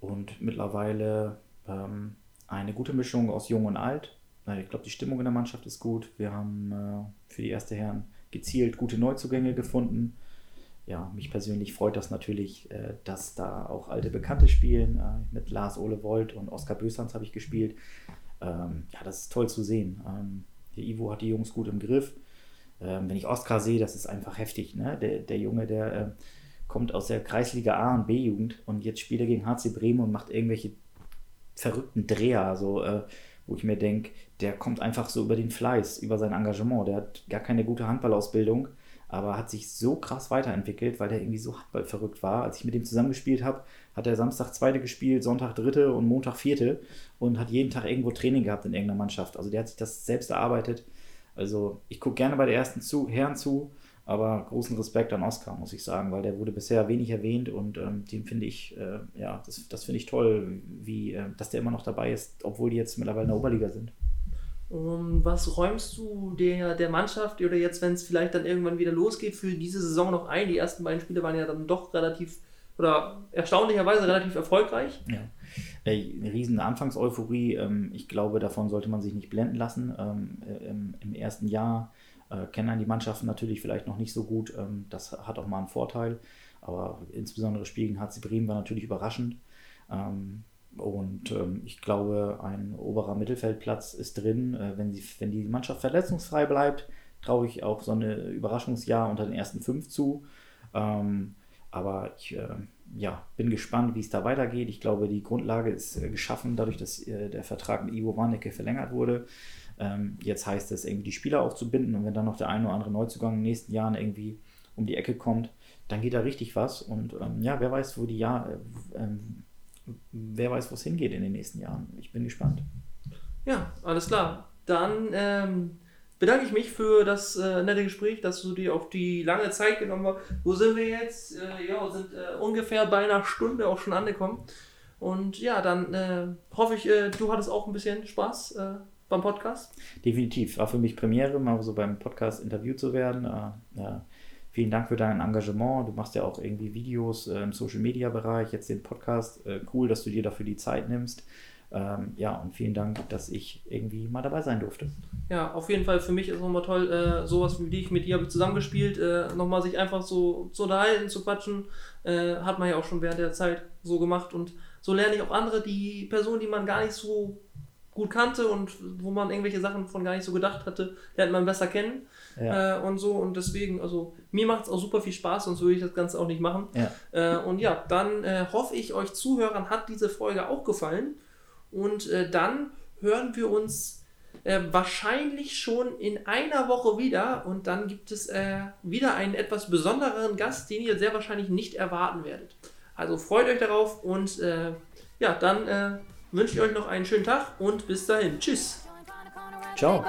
und mittlerweile ähm, eine gute Mischung aus Jung und Alt. Ich glaube, die Stimmung in der Mannschaft ist gut. Wir haben äh, für die erste Herren gezielt gute Neuzugänge gefunden. Ja, mich persönlich freut das natürlich, äh, dass da auch alte Bekannte spielen. Äh, mit Lars Ole Volt und Oskar Bösans habe ich gespielt. Ähm, ja, das ist toll zu sehen. Ähm, der Ivo hat die Jungs gut im Griff. Ähm, wenn ich Oskar sehe, das ist einfach heftig. Ne? Der, der Junge, der äh, kommt aus der Kreisliga A und B-Jugend und jetzt spielt er gegen HC Bremen und macht irgendwelche verrückten Dreher, so, äh, wo ich mir denke, der kommt einfach so über den Fleiß, über sein Engagement. Der hat gar keine gute Handballausbildung, aber hat sich so krass weiterentwickelt, weil der irgendwie so Handball verrückt war. Als ich mit dem zusammengespielt habe, hat er Samstag zweite gespielt, Sonntag dritte und Montag vierte und hat jeden Tag irgendwo Training gehabt in irgendeiner Mannschaft. Also der hat sich das selbst erarbeitet. Also ich gucke gerne bei der ersten zu, Herren zu aber großen Respekt an Oscar, muss ich sagen, weil der wurde bisher wenig erwähnt und ähm, den finde ich, äh, ja, das, das finde ich toll, wie, äh, dass der immer noch dabei ist, obwohl die jetzt mittlerweile in der Oberliga sind. Um, was räumst du der, der Mannschaft oder jetzt, wenn es vielleicht dann irgendwann wieder losgeht, für diese Saison noch ein? Die ersten beiden Spiele waren ja dann doch relativ oder erstaunlicherweise relativ erfolgreich. Ja, äh, eine riesen Anfangseuphorie. Ähm, ich glaube, davon sollte man sich nicht blenden lassen. Ähm, äh, Im ersten Jahr äh, kennen die Mannschaften natürlich vielleicht noch nicht so gut. Ähm, das hat auch mal einen Vorteil. Aber insbesondere Spiel gegen HC Bremen war natürlich überraschend. Ähm, und ähm, ich glaube, ein oberer Mittelfeldplatz ist drin. Äh, wenn, sie, wenn die Mannschaft verletzungsfrei bleibt, traue ich auch so eine Überraschungsjahr unter den ersten fünf zu. Ähm, aber ich äh, ja, bin gespannt, wie es da weitergeht. Ich glaube, die Grundlage ist äh, geschaffen, dadurch, dass äh, der Vertrag mit Ivo Warnecke verlängert wurde. Ähm, jetzt heißt es, irgendwie die Spieler aufzubinden und wenn dann noch der ein oder andere Neuzugang in den nächsten Jahren irgendwie um die Ecke kommt, dann geht da richtig was. Und ähm, ja, wer weiß, wo die Jahr, äh, ähm, wer weiß, wo es hingeht in den nächsten Jahren. Ich bin gespannt. Ja, alles klar. Dann ähm, bedanke ich mich für das äh, nette Gespräch, dass du dir auf die lange Zeit genommen hast. Wo sind wir jetzt? Äh, ja, sind äh, ungefähr bei einer Stunde auch schon angekommen. Und ja, dann äh, hoffe ich, äh, du hattest auch ein bisschen Spaß äh, beim Podcast? Definitiv. War für mich Premiere, mal so beim Podcast interviewt zu werden. Äh, ja. Vielen Dank für dein Engagement. Du machst ja auch irgendwie Videos äh, im Social Media Bereich, jetzt den Podcast. Äh, cool, dass du dir dafür die Zeit nimmst. Ähm, ja, und vielen Dank, dass ich irgendwie mal dabei sein durfte. Ja, auf jeden Fall für mich ist es nochmal toll, äh, sowas wie dich, mit dir habe ich zusammengespielt, äh, nochmal sich einfach so zu unterhalten, zu quatschen, äh, hat man ja auch schon während der Zeit so gemacht und so lerne ich auch andere, die Personen, die man gar nicht so gut kannte und wo man irgendwelche Sachen von gar nicht so gedacht hatte, lernt man besser kennen ja. äh, und so. Und deswegen, also mir macht es auch super viel Spaß, sonst würde ich das Ganze auch nicht machen. Ja. Äh, und ja, dann äh, hoffe ich, euch Zuhörern hat diese Folge auch gefallen. Und äh, dann hören wir uns äh, wahrscheinlich schon in einer Woche wieder. Und dann gibt es äh, wieder einen etwas besondereren Gast, den ihr sehr wahrscheinlich nicht erwarten werdet. Also freut euch darauf und ja, dann wünsche ich euch noch einen schönen Tag und bis dahin. Tschüss. Ciao.